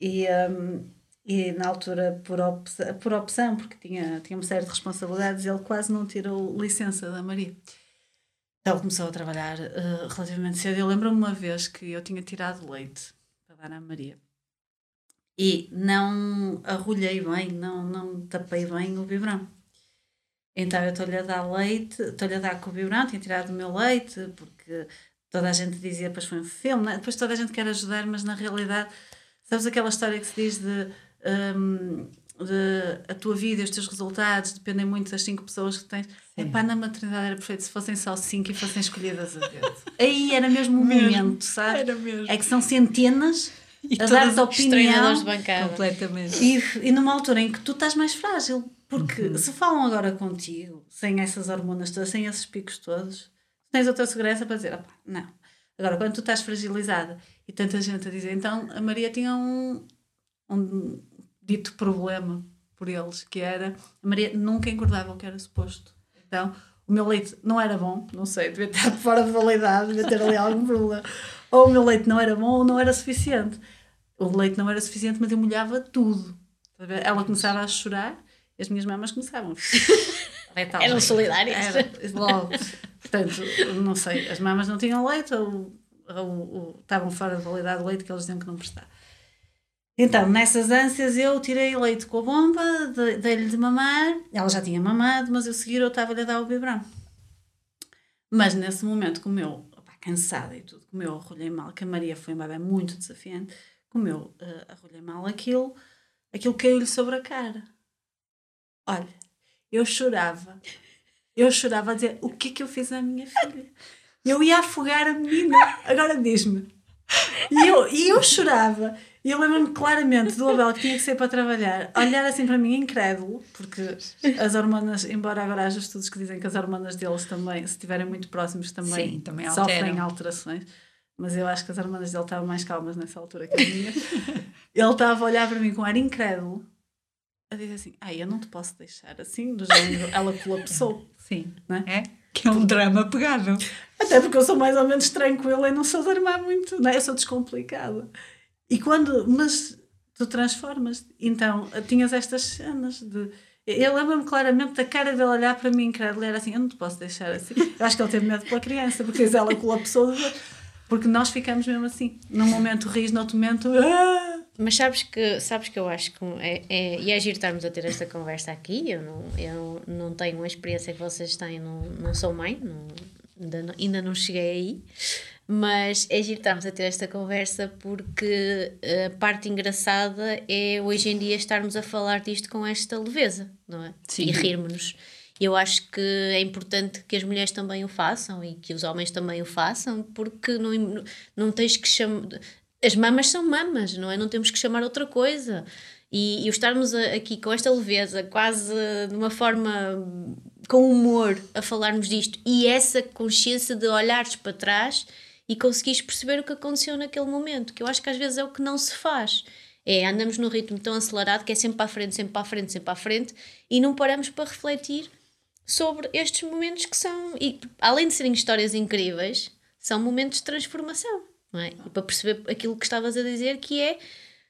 [SPEAKER 3] E, um, e na altura, por opção, por opção, porque tinha, tinha uma série de responsabilidades, ele quase não tirou licença da Maria. Então começou a trabalhar uh, relativamente cedo. Eu lembro-me uma vez que eu tinha tirado leite para dar à Maria e não arrulhei bem, não, não tapei bem o biberão. Então eu estou-lhe a dar leite, estou-lhe a dar com o biberão, tinha tirado o meu leite, porque toda a gente dizia, depois foi um filme, né? depois toda a gente quer ajudar, mas na realidade, sabes aquela história que se diz de, um, de a tua vida os teus resultados dependem muito das cinco pessoas que tens. Epá, na maternidade era perfeito se fossem só cinco e fossem escolhidas a dedo. Aí era mesmo o momento, sabe?
[SPEAKER 1] Era mesmo.
[SPEAKER 3] É que são centenas
[SPEAKER 1] E
[SPEAKER 3] a dar-te opinião.
[SPEAKER 2] de bancada.
[SPEAKER 1] Completamente.
[SPEAKER 3] E, e numa altura em que tu estás mais frágil, porque
[SPEAKER 1] Uhum.
[SPEAKER 3] se falam agora contigo, sem essas hormonas todas, sem esses picos todos, tens outra segurança para dizer, "Opá, não. Agora, quando tu estás fragilizada e tanta gente a dizer, então a Maria tinha um, um dito problema por eles, que era a Maria nunca engordava o que era suposto. Então, o meu leite não era bom, não sei, devia estar fora de validade, devia ter ali algum problema. Ou o meu leite não era bom ou não era suficiente. O leite não era suficiente, mas eu molhava tudo. Ela começava a chorar e as minhas mamas começavam. Letal.
[SPEAKER 2] Eram solidárias.
[SPEAKER 3] Era, logo. Portanto, não sei, as mamas não tinham leite ou, ou- ou estavam fora de validade do leite que eles diziam que não prestava. Então, nessas ânsias, eu tirei leite com a bomba, de- dei-lhe de mamar. Ela já tinha mamado, mas eu seguir eu estava-lhe a dar o biberão. Mas nesse momento, como eu, opá, cansada e tudo, como eu arrolhei mal, que a Maria foi uma bebé muito desafiante, como eu eh, arrolhei mal aquilo, aquilo caiu-lhe sobre a cara. Olha, eu chorava. Eu chorava a dizer: o que é que eu fiz à minha filha? Eu ia afogar a menina. Agora diz-me. E eu, e eu chorava. E eu lembro-me claramente do Abel que tinha que sair para trabalhar, olhar assim para mim incrédulo, porque as hormonas, embora agora haja estudos que dizem que as hormonas deles também, se estiverem muito próximos, também,
[SPEAKER 1] Sim, também
[SPEAKER 3] sofrem alterações. Mas eu acho que as hormonas dele estavam mais calmas nessa altura que a minha. Ele estava a olhar para mim com ar incrédulo, a dizer assim: Ai, eu não te posso deixar assim, do género, ela colapsou.
[SPEAKER 1] Sim.
[SPEAKER 3] Não é?
[SPEAKER 1] É? Que é um drama pegado.
[SPEAKER 3] Até porque eu sou mais ou menos tranquila e não sou de armar muito, não é? Eu sou descomplicada. E quando. Mas tu transformas. Então, tinhas estas cenas de. Eu lembro-me claramente da cara dele olhar para mim incrédulo era assim: eu não te posso deixar assim. Eu acho que ele teve medo pela criança, porque depois ela colapsou. Porque nós ficamos mesmo assim. Num momento ris, no outro momento. "Ah!"
[SPEAKER 2] Mas sabes que, sabes que eu acho que é, é, e é giro estarmos a ter esta conversa aqui. Eu não, eu não tenho a experiência que vocês têm, não, não sou mãe, não, ainda, não, ainda não cheguei aí. Mas é giro estarmos a ter esta conversa porque a parte engraçada é hoje em dia estarmos a falar disto com esta leveza, não é?
[SPEAKER 1] Sim.
[SPEAKER 2] E rirmos-nos. Eu acho que é importante que as mulheres também o façam e que os homens também o façam, porque não, não tens que chamar. As mamas são mamas, não é? Não temos que chamar outra coisa. E, e o estarmos a- aqui com esta leveza, quase de uma forma com humor, a falarmos disto e essa consciência de olhares para trás e conseguires perceber o que aconteceu naquele momento, que eu acho que às vezes é o que não se faz. É, andamos num ritmo tão acelerado que é sempre para a frente, sempre para a frente, sempre para a frente e não paramos para refletir sobre estes momentos que são, e além de serem histórias incríveis, são momentos de transformação, não é? E para perceber aquilo que estavas a dizer, que é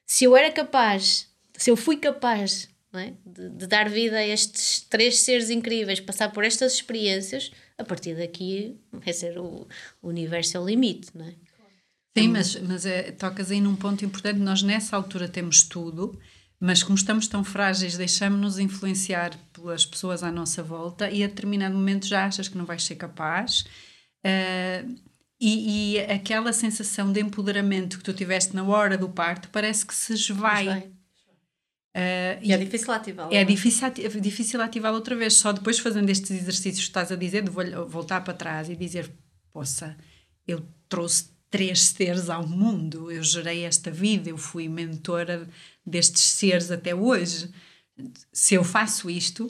[SPEAKER 2] se eu era capaz, se eu fui capaz é? de, de dar vida a estes três seres incríveis, passar por estas experiências, a partir daqui vai ser o, o universo é o limite, não é?
[SPEAKER 1] Sim, mas, mas é, tocas aí num ponto importante. Nós, nessa altura, temos tudo, mas como estamos tão frágeis, deixamos-nos influenciar pelas pessoas à nossa volta e a determinado momento já achas que não vais ser capaz. eh, e, e aquela sensação de empoderamento que tu tiveste na hora do parto parece que se esvai. Eh,
[SPEAKER 3] E é difícil ativá-la.
[SPEAKER 1] é difícil, ati- é difícil ativá-la outra vez, só depois fazendo estes exercícios que estás a dizer, de vol- voltar para trás e dizer: Poça, eu trouxe três seres ao mundo, eu gerei esta vida, eu fui mentora destes seres até hoje. Se eu faço isto,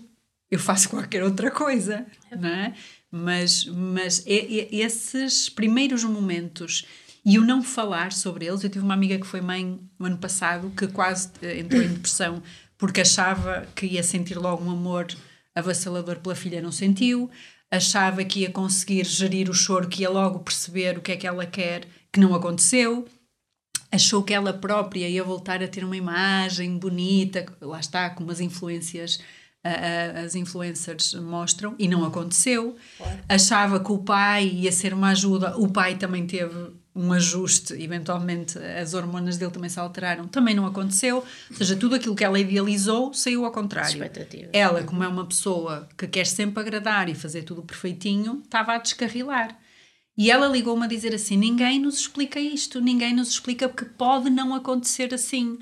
[SPEAKER 1] eu faço qualquer outra coisa, não é? Mas, mas é- é- esses primeiros momentos e o não falar sobre eles, eu tive uma amiga que foi mãe no ano passado que quase eh, entrou em depressão porque achava que ia sentir logo um amor avassalador pela filha, não sentiu, achava que ia conseguir gerir o choro, que ia logo perceber o que é que ela quer, que não aconteceu. achou que ela própria ia voltar a ter uma imagem bonita, lá está, como as influências as influencers mostram e não aconteceu. Claro. Achava que o pai ia ser uma ajuda, o pai também teve um ajuste, eventualmente as hormonas dele também se alteraram, também não aconteceu. Ou seja, tudo aquilo que ela idealizou saiu ao contrário. Ela, como é uma pessoa que quer sempre agradar e fazer tudo perfeitinho, estava a descarrilar. E ela ligou-me a dizer assim: ninguém nos explica isto, ninguém nos explica porque pode não acontecer assim.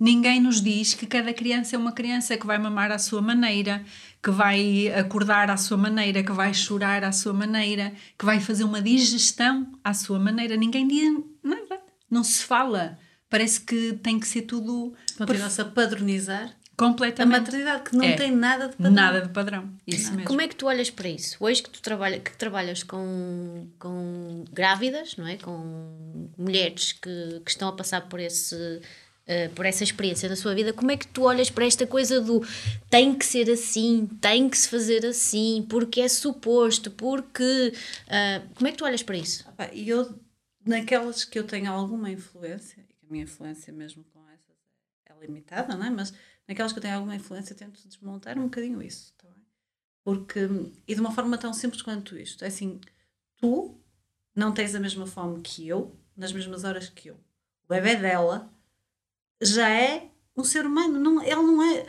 [SPEAKER 1] Ninguém nos diz que cada criança é uma criança que vai mamar à sua maneira, que vai acordar à sua maneira, que vai chorar à sua maneira, que vai fazer uma digestão à sua maneira. Ninguém diz nada. Não se fala. Parece que tem que ser tudo.
[SPEAKER 3] Continua-se a padronizar
[SPEAKER 1] completamente.
[SPEAKER 3] A maternidade que não é. tem nada de padrão.
[SPEAKER 1] Nada de padrão. Isso mesmo.
[SPEAKER 2] Como é que tu olhas para isso? Hoje que tu trabalha, que trabalhas com, com grávidas, não é? Com mulheres que, que estão a passar por esse uh, por essa experiência na sua vida, como é que tu olhas para esta coisa do tem que ser assim, tem que se fazer assim, porque é suposto, porque. Uh, como é que tu olhas para isso?
[SPEAKER 3] E eu, naquelas que eu tenho alguma influência, e que a minha influência mesmo com essas é limitada, não é? Mas naquelas que eu tenho alguma influência, tento desmontar um bocadinho isso, tá? Porque, e de uma forma tão simples quanto isto, é assim, tu não tens a mesma fome que eu, nas mesmas horas que eu. O bebê dela já é um ser humano. Não, ele não é.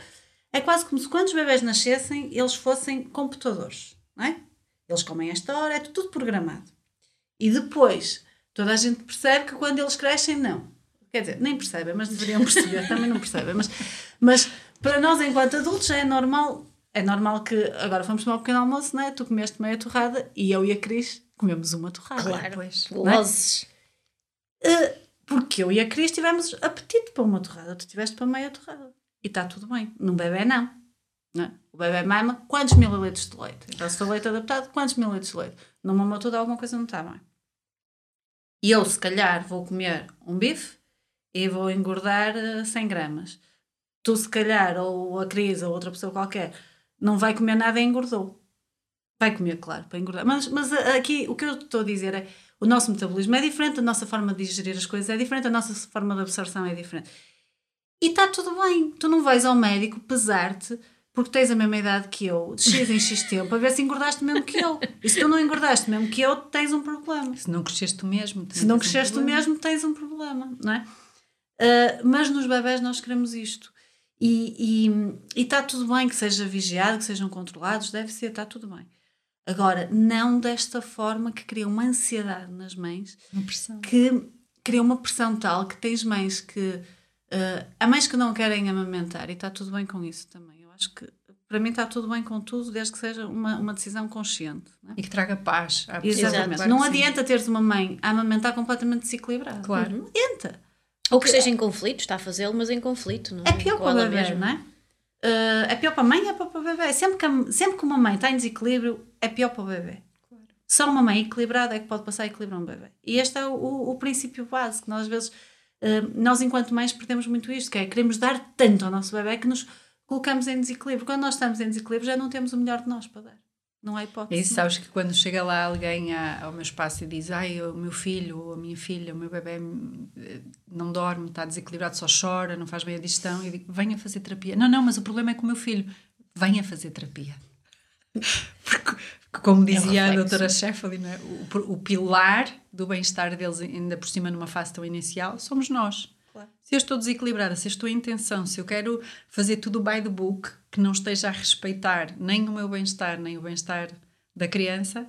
[SPEAKER 3] É quase como se quando os bebés nascessem, eles fossem computadores, não é? Eles comem esta hora, é tudo programado. E depois, toda a gente percebe que quando eles crescem, não. Quer dizer, nem percebem, mas deveriam perceber, também não percebem. Mas, mas para nós, enquanto adultos, já é normal. É normal que agora vamos tomar um pequeno almoço, não é? Tu comeste meia torrada e eu e a Cris comemos uma torrada.
[SPEAKER 2] Claro, pois. Lozes.
[SPEAKER 3] É? Uh, porque eu e a Cris tivemos apetite para uma torrada, tu tiveste para meia torrada. E está tudo bem. Num bebê, não. não é? O bebê mama quantos mililitros de leite? Então, se for leite adaptado, quantos mililitros de leite? Numa mamou toda, alguma coisa não está bem. E eu, se calhar, vou comer um bife e vou engordar 100 eh, gramas. Tu, se calhar, ou a Cris, ou outra pessoa qualquer, não vai comer nada e engordou. Vai comer, claro, para engordar. Mas, mas eh, aqui, o que eu estou a dizer é o nosso metabolismo é diferente, a nossa forma de digerir as coisas é diferente, a nossa forma de absorção é diferente. E está tudo bem. Tu não vais ao médico pesar-te porque tens a mesma idade que eu, de X em X tempo, a ver se engordaste mesmo que eu. E se tu não engordaste mesmo que eu, tens um problema.
[SPEAKER 1] Se não cresceste tu mesmo,
[SPEAKER 3] Se não cresceste um tu mesmo, tens um problema, não é? Uh, mas nos bebés nós queremos isto. E está tudo bem que seja vigiado, que sejam controlados, deve ser, está tudo bem. Agora, não desta forma que cria uma ansiedade nas mães,
[SPEAKER 1] uma pressão.
[SPEAKER 3] que cria uma pressão tal que tens mães que. Uh, há mães que não querem amamentar e está tudo bem com isso também. Eu acho que para mim está tudo bem com tudo, desde que seja uma, uma decisão consciente. É?
[SPEAKER 1] E que traga paz.
[SPEAKER 3] Exatamente. Claro não adianta teres uma mãe a amamentar completamente desequilibrada.
[SPEAKER 1] Claro.
[SPEAKER 3] Não adianta.
[SPEAKER 2] Ou que esteja em conflito, está a fazê-lo, mas em conflito. Não
[SPEAKER 3] é, é pior para o bebê, mesmo. não é? Uh, é pior para a mãe é pior para o bebê. Sempre que, sempre que uma mãe está em desequilíbrio, é pior para o bebê. Claro. Só uma mãe equilibrada é que pode passar a equilibrar um bebê. E este é o, o, princípio básico. Nós, às vezes, uh, nós enquanto mães perdemos muito isto, que é queremos dar tanto ao nosso bebê que nos colocamos em desequilíbrio. Quando nós estamos em desequilíbrio, já não temos o melhor de nós para dar. Não há hipótese.
[SPEAKER 1] E sabes que quando chega lá alguém ao meu espaço e diz ai, o meu filho a minha filha, o meu bebê eh, não dorme, está desequilibrado, só chora, não faz bem a digestão, eu digo, venha fazer terapia. Não, não, mas o problema é com o meu filho. Venha fazer terapia. Porque, como é dizia é a doutora Sheffield, é? o, o pilar do bem-estar deles, ainda por cima numa fase tão inicial, somos nós. Claro. Se eu estou desequilibrada, se eu estou em tensão, se eu quero fazer tudo by the book, que não esteja a respeitar nem o meu bem-estar, nem o bem-estar da criança,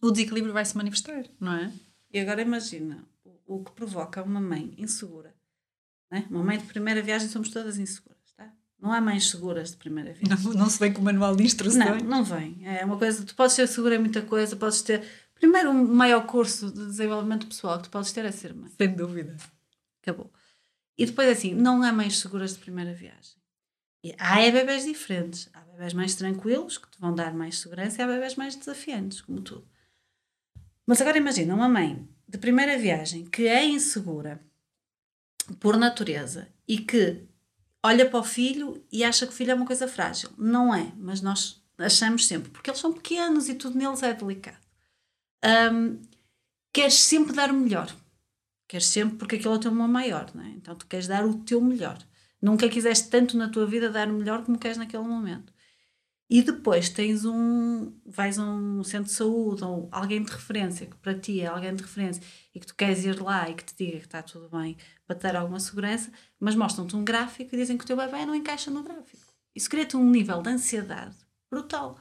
[SPEAKER 1] o desequilíbrio vai se manifestar, não é?
[SPEAKER 3] E agora imagina o, o que provoca uma mãe insegura. Não é? Uma mãe de primeira viagem somos todas inseguras? Não há mães seguras de primeira viagem.
[SPEAKER 1] Não, não se vem com o manual de instruções?
[SPEAKER 3] Não, não vem. É uma coisa, tu podes ser segura em muita coisa, podes ter. Primeiro, um maior curso de desenvolvimento pessoal que tu podes ter é ser mãe.
[SPEAKER 1] Sem dúvida.
[SPEAKER 3] Acabou. E depois, assim, não há mães seguras de primeira viagem. E há é bebés diferentes. Há bebés mais tranquilos, que te vão dar mais segurança, e há bebés mais desafiantes, como tudo. Mas agora imagina uma mãe de primeira viagem que é insegura por natureza e que olha para o filho e acha que o filho é uma coisa frágil. Não é, mas nós achamos sempre, porque eles são pequenos e tudo neles é delicado. Um, queres sempre dar o melhor queres sempre porque aquilo é o teu maior, não é? Então tu queres dar o teu melhor. Nunca quiseste tanto na tua vida dar o melhor como queres naquele momento. E depois tens um. vais a um centro de saúde ou alguém de referência, que para ti é alguém de referência, e que tu queres ir lá e que te diga que está tudo bem para te dar alguma segurança, mas mostram-te um gráfico e dizem que o teu bebê não encaixa no gráfico. Isso cria-te um nível de ansiedade brutal.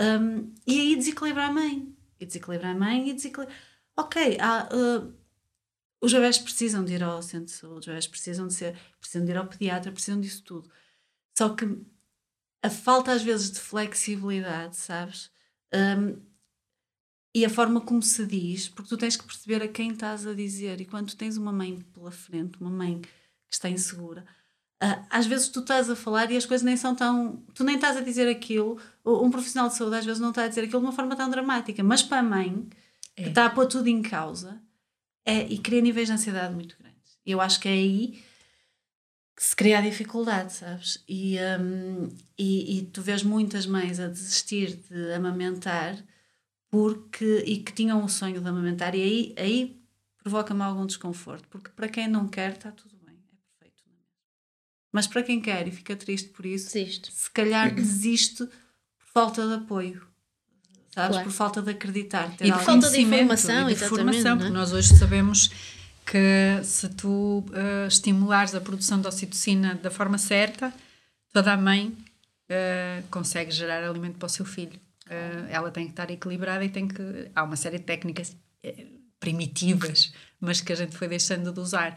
[SPEAKER 3] Um, e aí desequilibra a mãe. E desequilibra a mãe e desequilibra. Ok, há, uh, os bebés precisam de ir ao centro de saúde, os bebés precisam de ser, precisam de ir ao pediatra, precisam disso tudo. Só que a falta às vezes de flexibilidade, sabes? Um, e a forma como se diz, porque tu tens que perceber a quem estás a dizer. E quando tens uma mãe pela frente, uma mãe que está insegura, uh, às vezes tu estás a falar e as coisas nem são tão. Tu nem estás a dizer aquilo. Um profissional de saúde às vezes não está a dizer aquilo de uma forma tão dramática, mas para a mãe, é. que está a pôr tudo em causa, é, e cria níveis de ansiedade muito grandes. Eu acho que é aí se cria a dificuldade, sabes? E, um, e, e, tu vês muitas mães a desistir de amamentar porque, e que tinham o sonho de amamentar, e aí, aí provoca-me algum desconforto, porque para quem não quer está tudo bem, é perfeito. É Mas para quem quer e fica triste por isso,
[SPEAKER 2] Desisto.
[SPEAKER 3] se calhar desiste por falta de apoio. Sabes? Claro. Por falta de acreditar.
[SPEAKER 2] e por falta de informação,
[SPEAKER 1] e de formação, é? porque nós hoje sabemos que se tu uh, estimulares a produção de ocitocina da forma certa, toda a mãe uh, consegue gerar alimento para o seu filho. Uh, ela tem que estar equilibrada e tem que. Há uma série de técnicas primitivas, mas que a gente foi deixando de usar.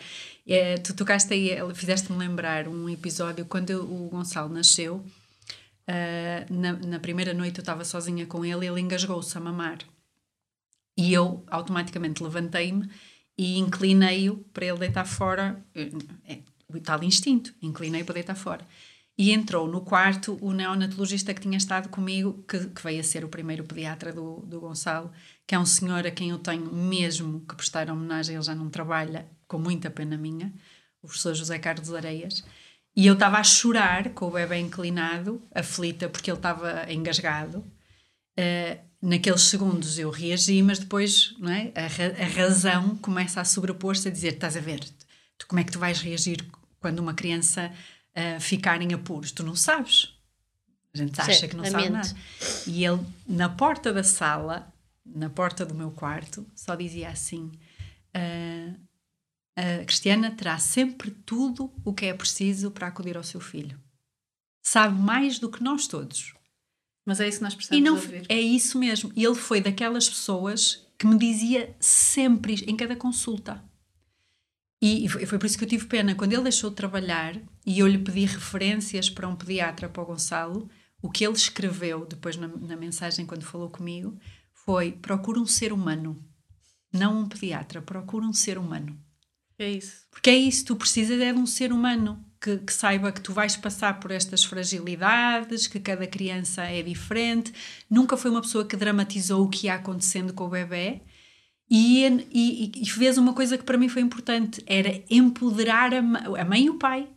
[SPEAKER 1] tu tocaste aí, fizeste-me lembrar um episódio quando o Gonçalo nasceu. Na, na, primeira noite eu estava sozinha com ele e ele engasgou-se a mamar. E eu automaticamente levantei-me e inclinei-o para ele deitar fora. É, o tal instinto, inclinei-o para deitar fora. E entrou no quarto o neonatologista que tinha estado comigo, que, que veio a ser o primeiro pediatra do, do Gonçalo, que é um senhor a quem eu tenho mesmo que prestar homenagem, ele já não trabalha, com muita pena minha, o professor José Carlos Areias. E eu estava a chorar com o bebê inclinado, aflita, porque ele estava engasgado. Uh, naqueles segundos eu reagi, mas depois não é? a, a razão começa a sobrepor-se a dizer: estás a ver, tu, como é que tu vais reagir quando uma criança uh, ficar em apuros? Tu não sabes. A gente acha Sim, que não sabe nada. E ele, na porta da sala, na porta do meu quarto, só dizia assim: uh, a Cristiana terá sempre tudo o que é preciso para acudir ao seu filho. Sabe mais do que nós todos.
[SPEAKER 3] Mas é isso que nós precisamos e não, ouvir.
[SPEAKER 1] É isso mesmo. E ele foi daquelas pessoas que me dizia sempre, em cada consulta. E, foi, foi por isso que eu tive pena. Quando ele deixou de trabalhar e eu lhe pedi referências para um pediatra, para o Gonçalo, o que ele escreveu depois na, na mensagem, quando falou comigo, foi: procura um ser humano. Não um pediatra, procura um ser humano.
[SPEAKER 3] É isso.
[SPEAKER 1] Porque é isso, tu precisas é de um ser humano que, que, saiba que tu vais passar por estas fragilidades, que cada criança é diferente. Nunca foi uma pessoa que dramatizou o que ia acontecendo com o bebê. E, e, e fez uma coisa que para mim foi importante: era empoderar a, a mãe e o pai.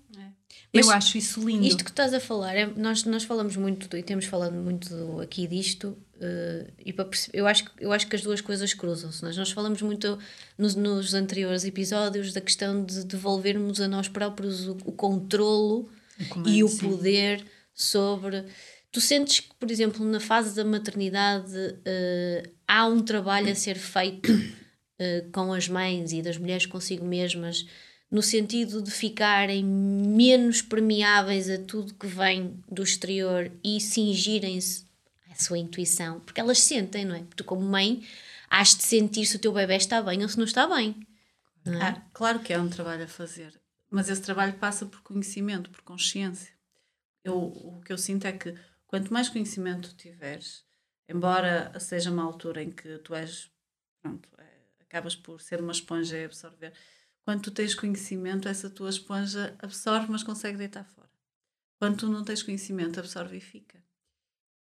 [SPEAKER 1] É. Eu acho isso lindo.
[SPEAKER 2] Isto que estás a falar, é, nós, nós falamos muito e temos falado muito aqui disto, uh, e para perceber, eu, acho, eu acho que as duas coisas cruzam-se. Nós, nós falamos muito nos, nos anteriores episódios da questão de devolvermos a nós próprios o, o controlo o e o sim. poder sobre. Tu sentes que, por exemplo, na fase da maternidade uh, há um trabalho a ser feito uh, com as mães e das mulheres consigo mesmas no sentido de ficarem menos permeáveis a tudo que vem do exterior e cingirem-se à sua intuição, porque elas sentem, não é? Tu, como mãe, has de sentir se o teu bebê está bem ou se não está bem.
[SPEAKER 3] Não é? ah, claro que é um trabalho a fazer, mas esse trabalho passa por conhecimento, por consciência. Eu, o que eu sinto é que quanto mais conhecimento tiveres, embora seja uma altura em que tu és, pronto, é, acabas por ser uma esponja e absorver quando tu tens conhecimento, essa tua esponja absorve, mas consegue deitar fora. Quando tu não tens conhecimento, absorve e fica.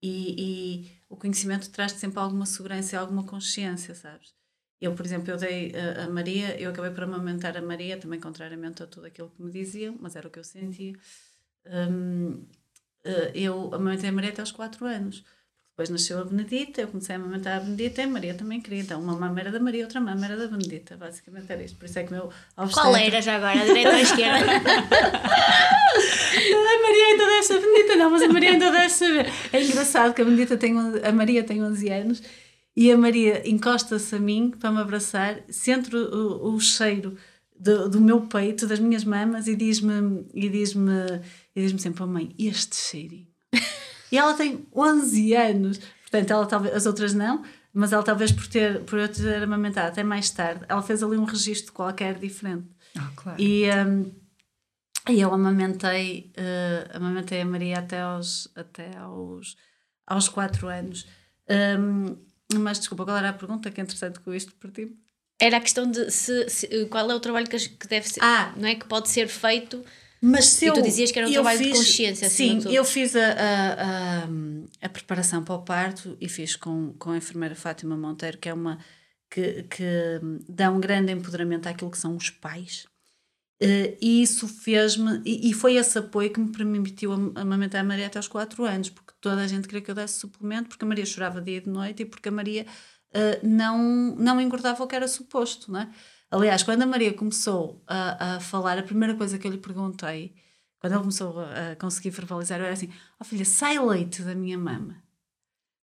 [SPEAKER 3] E, e o conhecimento traz-te sempre alguma segurança e alguma consciência, sabes? Eu, por exemplo, eu dei a, a, Maria, eu acabei por amamentar a Maria, também contrariamente a tudo aquilo que me diziam, mas era o que eu sentia. Um, eh, eu amamentei a Maria até aos 4 anos. Depois nasceu a Benedita, eu comecei a amamentar a Benedita e a Maria também queria. Então, uma mama era da Maria, outra mama era da Benedita. Basicamente era isto. Por isso é que o meu obstetra...
[SPEAKER 2] Qual era já agora? A direita ou a esquerda?
[SPEAKER 3] a Maria ainda deve saber. Benedita não, mas a Maria ainda deve saber. É engraçado que a Benedita tem, a Maria tem 11 anos e a Maria encosta-se a mim para me abraçar, sente o, o cheiro do, do, meu peito, das minhas mamas e diz-me e diz-me e diz-me sempre, oh mãe, este cheirinho. E ela tem 11 anos, portanto, ela talvez, as outras não, mas ela talvez por, ter, por eu ter amamentado até mais tarde, ela fez ali um registro qualquer diferente.
[SPEAKER 1] Ah, claro.
[SPEAKER 3] E, um, e eu amamentei, uh, amamentei a Maria até aos, até aos, aos 4 anos. Um, mas desculpa, qual era a pergunta que entretanto com isto perdi
[SPEAKER 2] Era a questão de se, se, qual é o trabalho que, que deve ser, ah, não é que pode ser feito.
[SPEAKER 3] Mas se
[SPEAKER 2] e
[SPEAKER 3] eu,
[SPEAKER 2] tu dizias que era um trabalho
[SPEAKER 3] fiz,
[SPEAKER 2] de consciência.
[SPEAKER 3] Sim, eu fiz a, a, a, a, preparação para o parto e fiz com, com a enfermeira Fátima Monteiro, que é uma que, que dá um grande empoderamento àquilo que são os pais. Uh, e isso fez-me, e, e, foi esse apoio que me permitiu amamentar a Maria até aos 4 anos, porque toda a gente queria que eu desse suplemento, porque a Maria chorava dia e de noite e porque a Maria uh, não, não engordava o que era suposto, não é? Aliás, quando a Maria começou a, a falar, a primeira coisa que eu lhe perguntei, quando ela começou a, a conseguir verbalizar, eu era assim: Ó oh, filha, sai leite da minha mama.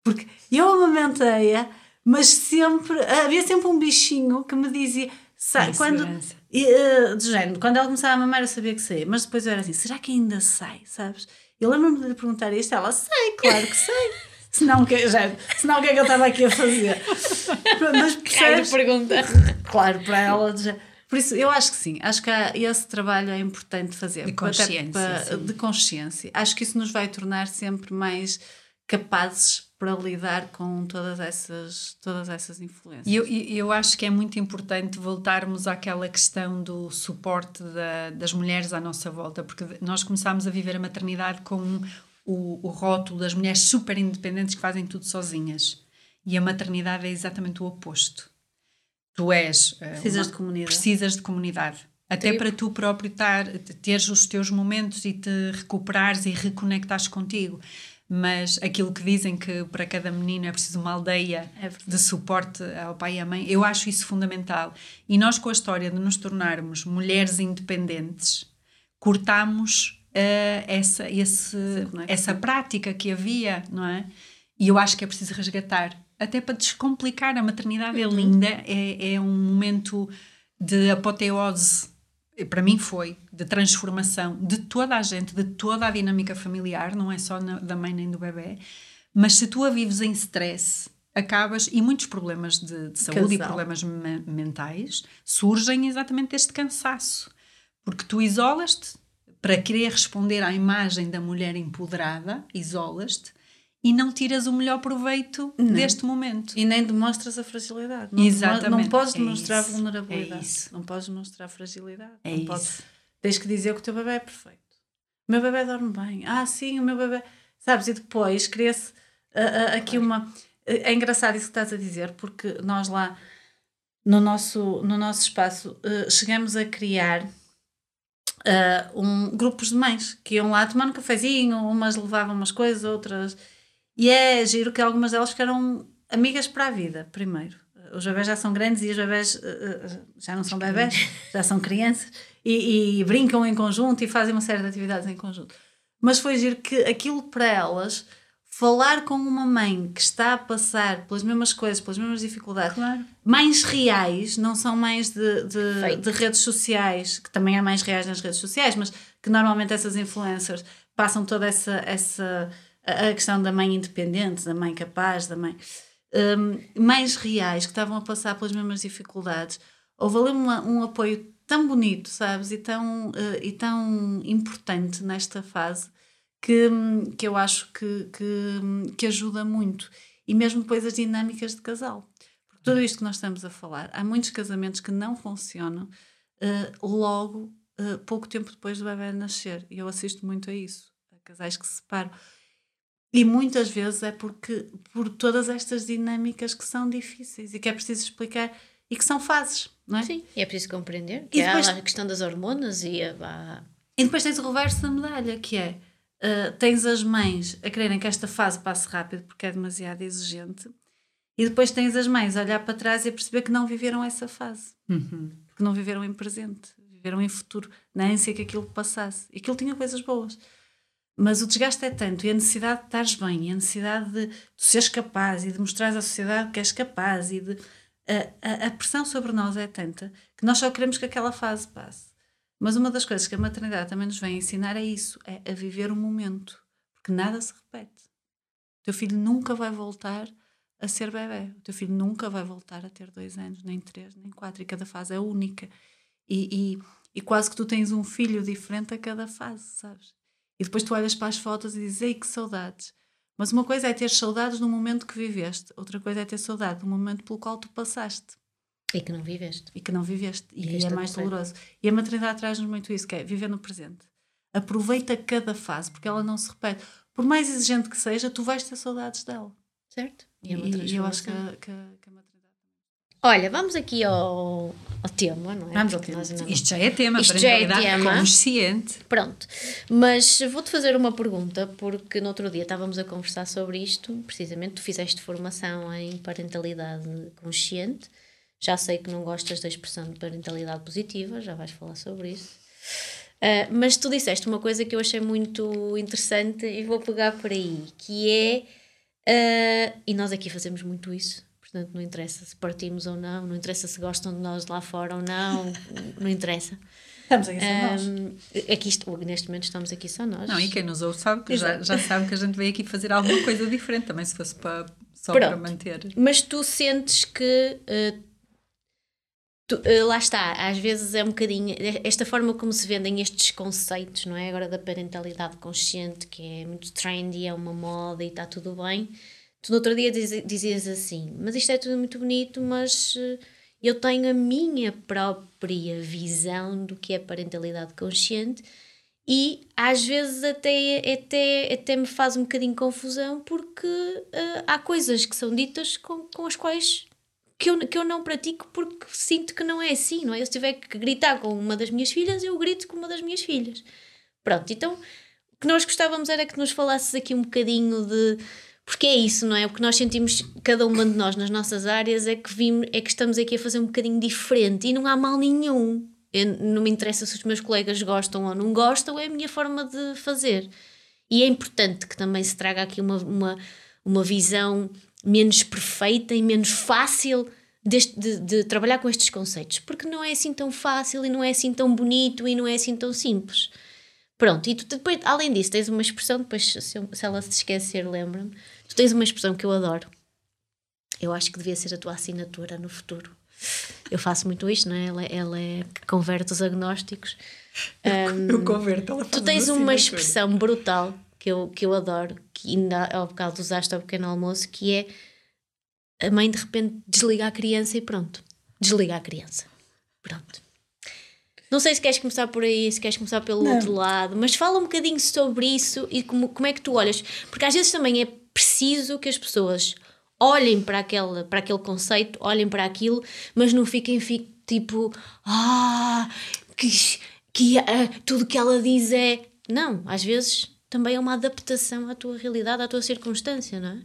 [SPEAKER 3] Porque eu amamentei-a, mas sempre, havia sempre um bichinho que me dizia Sai, quando, uh, de género, quando ela começava a mamar eu sabia que saía, mas depois eu era assim, será que ainda sai, sabes? Eu lembro-me de lhe perguntar isto, ela, sei, claro que sei. Senão, que, já, senão o que é que eu estava aqui a fazer?
[SPEAKER 2] mas percebes? pergunta.
[SPEAKER 3] Claro, para ela, já, por isso, eu acho que sim, acho que há, esse trabalho é importante fazer.
[SPEAKER 1] De consciência.
[SPEAKER 3] Para, de consciência. Acho que isso nos vai tornar sempre mais capazes para lidar com todas essas, todas essas influências.
[SPEAKER 1] E eu, eu acho que é muito importante voltarmos àquela questão do suporte da, das mulheres à nossa volta, porque nós começámos a viver a maternidade com o, o rótulo das mulheres super independentes que fazem tudo sozinhas. E a maternidade é exatamente o oposto. Tu és.
[SPEAKER 3] Eh, precisas uma, de comunidade.
[SPEAKER 1] Precisas de comunidade. Até para tu próprio tar, teres os teus momentos e te recuperares e reconectares contigo mas aquilo que dizem que para cada menino é preciso uma aldeia é de suporte ao pai e à mãe, eu acho isso fundamental. E nós, com a história de nos tornarmos mulheres independentes, cortamos essa, esse, essa prática que havia, não é? E eu acho que é preciso resgatar, até para descomplicar. A maternidade é uhum. linda, é, é um momento de apoteose para mim foi, de transformação de toda a gente, de toda a dinâmica familiar, não é só na, da mãe nem do bebê, mas se tu a vives em stress, acabas, e muitos problemas de, de saúde Casal. e problemas me mentais surgem exatamente deste cansaço, porque tu isolas-te para querer responder à imagem da mulher empoderada, isolas-te, e não tiras o melhor proveito não. deste momento.
[SPEAKER 3] E nem demonstras a fragilidade. Não Exatamente. Não podes é demonstrar é vulnerabilidade. É não podes demonstrar fragilidade.
[SPEAKER 1] É
[SPEAKER 3] não
[SPEAKER 1] isso.
[SPEAKER 3] Podes, tens que dizer que o teu bebê é perfeito. O meu bebê dorme bem. Ah, sim, o meu bebê. Sabes? E depois cria-se uh, uh, aqui claro. uma. Uh, é engraçado isso que estás a dizer, porque nós lá no nosso, no nosso espaço chegamos a criar. Um, grupos de mães que iam lá tomar um cafezinho, umas levavam umas coisas, outras e é giro que algumas delas ficaram amigas para a vida, primeiro. Os bebés já são grandes e os bebés uh, já não são bebés, já são crianças e, e, brincam em conjunto e fazem uma série de atividades em conjunto. Mas foi giro que aquilo para elas, falar com uma mãe que está a passar pelas mesmas coisas, pelas mesmas dificuldades,
[SPEAKER 1] claro.
[SPEAKER 3] mães reais, não são mães de, de, de redes sociais, que também há mães reais nas redes sociais, mas que normalmente essas influencers passam toda essa, essa a questão da mãe independente, da mãe capaz, da mãe. Um, mais reais, que estavam a passar pelas mesmas dificuldades. Houve ali uma, um apoio tão bonito, sabes, e tão, uh, e tão importante nesta fase que, que eu acho que, que, que ajuda muito. E mesmo depois as dinâmicas de casal. Porque tudo isto que nós estamos a falar, há muitos casamentos que não funcionam uh, logo, uh, pouco tempo depois do bebê nascer. E eu assisto muito a isso. A casais que se separam. E muitas vezes é porque por todas estas dinâmicas que são difíceis e que é preciso explicar e que são fases, não é?
[SPEAKER 2] Sim, e é preciso compreender que e depois, há a questão das hormonas e a...
[SPEAKER 3] E depois tens o reverso da medalha, que é uh, tens as mães a quererem que esta fase passe rápido porque é demasiado exigente, e depois tens as mães a olhar para trás e a perceber que não viveram essa fase,
[SPEAKER 1] Uhum.
[SPEAKER 3] porque não viveram em presente, viveram em futuro, na ânsia que aquilo passasse. E aquilo tinha coisas boas. Mas o desgaste é tanto, e a necessidade de estares bem, e a necessidade de, de seres capaz e de mostrares à sociedade que és capaz, e de, a, a, a pressão sobre nós é tanta que nós só queremos que aquela fase passe. Mas uma das coisas que a maternidade também nos vem ensinar é isso: é a viver o momento. Porque nada se repete. O teu filho nunca vai voltar a ser bebê. O teu filho nunca vai voltar a ter dois anos, nem três, nem quatro. E cada fase é única. E, e, e quase que tu tens um filho diferente a cada fase, sabes? E depois tu olhas para as fotos e dizes, ei, que saudades. Mas uma coisa é ter saudades do momento que viveste, outra coisa é ter saudade do momento pelo qual tu passaste
[SPEAKER 2] E que não viveste.
[SPEAKER 3] e que não viveste.
[SPEAKER 2] E
[SPEAKER 3] E, é mais doloroso. E a maternidade traz-nos muito isso, que é viver no presente. Aproveita cada fase, porque ela não se repete. Por mais exigente que seja, tu vais ter saudades dela.
[SPEAKER 2] Certo?
[SPEAKER 3] E,
[SPEAKER 2] é
[SPEAKER 3] e eu acho que, que, que a maternidade.
[SPEAKER 2] Olha, vamos aqui ao, ao tema, não é?
[SPEAKER 3] Vamos ao tema.
[SPEAKER 2] não-
[SPEAKER 1] Isto já é tema,
[SPEAKER 2] Isto já é tema.
[SPEAKER 1] consciente.
[SPEAKER 2] Pronto, mas vou-te fazer uma pergunta, porque no outro dia estávamos a conversar sobre isto, precisamente tu fizeste formação em parentalidade consciente, já sei que não gostas da expressão de parentalidade positiva, já vais falar sobre isso, Ah, mas tu disseste uma coisa que eu achei muito interessante e vou pegar por aí, que é, ah, e nós aqui fazemos muito isso, portanto não interessa se partimos ou não, não interessa se gostam de nós lá fora ou não, não interessa.
[SPEAKER 3] Estamos a ser nós.
[SPEAKER 2] Um, aqui est- neste momento estamos aqui só nós.
[SPEAKER 1] Não, e quem nos ouve sabe que já, já sabe que a gente veio aqui fazer alguma coisa diferente também, se fosse para, só para
[SPEAKER 2] Pronto.
[SPEAKER 1] manter.
[SPEAKER 2] Mas tu sentes que uh, tu- uh, lá está, às vezes é um bocadinho esta forma como se vendem estes conceitos, não é? Agora da parentalidade consciente, que é muito trendy, é uma moda e está tudo bem. Tu no outro dia diz- dizias assim, mas isto é tudo muito bonito, mas uh, eu tenho a minha própria visão do que é parentalidade consciente e às vezes até, até, até me faz um bocadinho confusão porque ah, há coisas que são ditas com, com as quais que eu, que eu não pratico porque sinto que não é assim, não é? Eu se tiver que gritar com uma das minhas filhas, eu grito com uma das minhas filhas. Pronto, então o que nós gostávamos era que nos falasses aqui um bocadinho de porque é isso, não é? O que nós sentimos, cada uma de nós nas nossas áreas, é que, vimos, é que estamos aqui a fazer um bocadinho diferente e não há mal nenhum. Eu- não me interessa se os meus colegas gostam ou não gostam, é a minha forma de fazer. E é importante que também se traga aqui uma, uma, uma visão menos perfeita e menos fácil deste- de, de trabalhar com estes conceitos, porque não é assim tão fácil e não é assim tão bonito e não é assim tão simples. Pronto, e tu depois, além disso, tens uma expressão, depois se, eu- se ela se esquecer, lembra-me, tu tens uma expressão que eu adoro. Eu acho que devia ser a tua assinatura no futuro. Eu faço muito isto, não é? Ela, ela é que converte os agnósticos.
[SPEAKER 1] Eu converto ela
[SPEAKER 2] Tu tens uma expressão brutal que eu, que eu adoro, que ainda ao bocado usaste ao pequeno almoço, que é a mãe de repente desliga a criança e pronto. Desliga a criança. Pronto. Não sei se queres começar por aí, se queres começar pelo outro lado, mas fala um bocadinho sobre isso e como, como é que tu olhas. Porque às vezes também é preciso que as pessoas olhem para aquele, para aquele conceito, olhem para aquilo, mas não fiquem fi- tipo, ah, que, que ah, tudo que ela diz é. Não, às vezes também é uma adaptação à tua realidade, à tua circunstância, não é?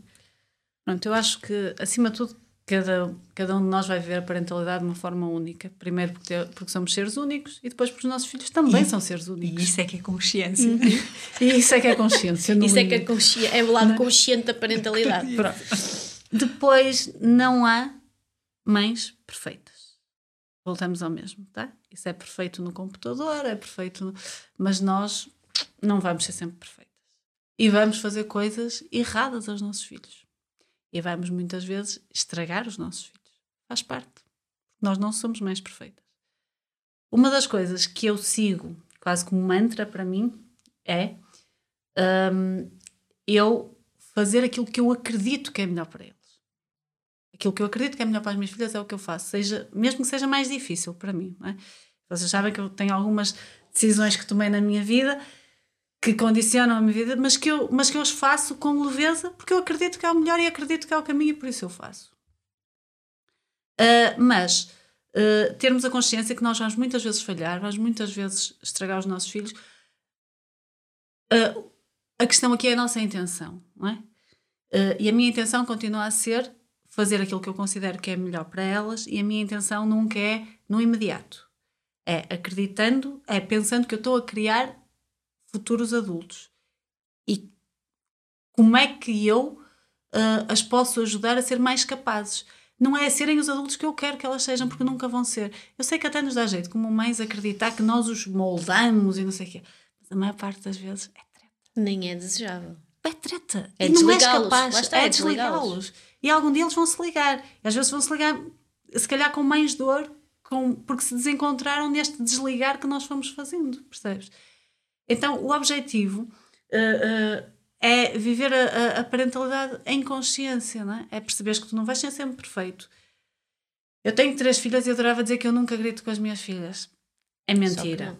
[SPEAKER 3] Pronto, eu acho que, acima de tudo, cada, cada um de nós vai viver a parentalidade de uma forma única. Primeiro porque, porque somos seres únicos e depois porque os nossos filhos também são seres
[SPEAKER 1] E
[SPEAKER 3] únicos.
[SPEAKER 1] isso é que é consciência.
[SPEAKER 3] E isso é que é consciência.
[SPEAKER 2] Isso é que é, consci... é o lado consciente da parentalidade.
[SPEAKER 3] Pronto. Depois, não há mães perfeitas. Voltamos ao mesmo, tá? Isso é perfeito no computador, é perfeito, no... mas nós não vamos ser sempre perfeitas. E vamos fazer coisas erradas aos nossos filhos. E vamos muitas vezes estragar os nossos filhos. Faz parte. Nós não somos mães perfeitas. Uma das coisas que eu sigo quase como mantra para mim é hum, eu fazer aquilo que eu acredito que é melhor para eles. Aquilo que eu acredito que é melhor para as minhas filhas é o que eu faço, seja, mesmo que seja mais difícil para mim. É? Vocês sabem que eu tenho algumas decisões que tomei na minha vida que condicionam a minha vida, mas que, eu, mas que eu as faço com leveza porque eu acredito que é o melhor e acredito que é o caminho e por isso eu faço. Ah, mas ah, termos a consciência que nós vamos muitas vezes falhar, vamos muitas vezes estragar os nossos filhos. Ah, a questão aqui é a nossa intenção, não é? Uh, e a minha intenção continua a ser fazer aquilo que eu considero que é melhor para elas, e a minha intenção nunca é no imediato. É acreditando, é pensando que eu estou a criar futuros adultos. E como é que eu uh, as posso ajudar a ser mais capazes? Não é serem os adultos que eu quero que elas sejam, porque nunca vão ser. Eu sei que até nos dá jeito, como mães, acreditar que nós os moldamos e não sei o quê. Mas a maior parte das vezes é treta.
[SPEAKER 2] Nem é desejável.
[SPEAKER 3] É treta.
[SPEAKER 2] É
[SPEAKER 3] e não és capaz.
[SPEAKER 2] Está,
[SPEAKER 3] é
[SPEAKER 2] é desligá-los.
[SPEAKER 3] desligá-los. E algum dia eles vão se ligar. E às vezes vão se ligar, se calhar com mais dor, com, porque se desencontraram neste desligar que nós fomos fazendo, percebes? Então, o objetivo uh, uh, é viver a, a, a, parentalidade em consciência, não é? É perceberes que tu não vais ser sempre perfeito. Eu tenho três filhas e adorava dizer que eu nunca grito com as minhas filhas. É mentira.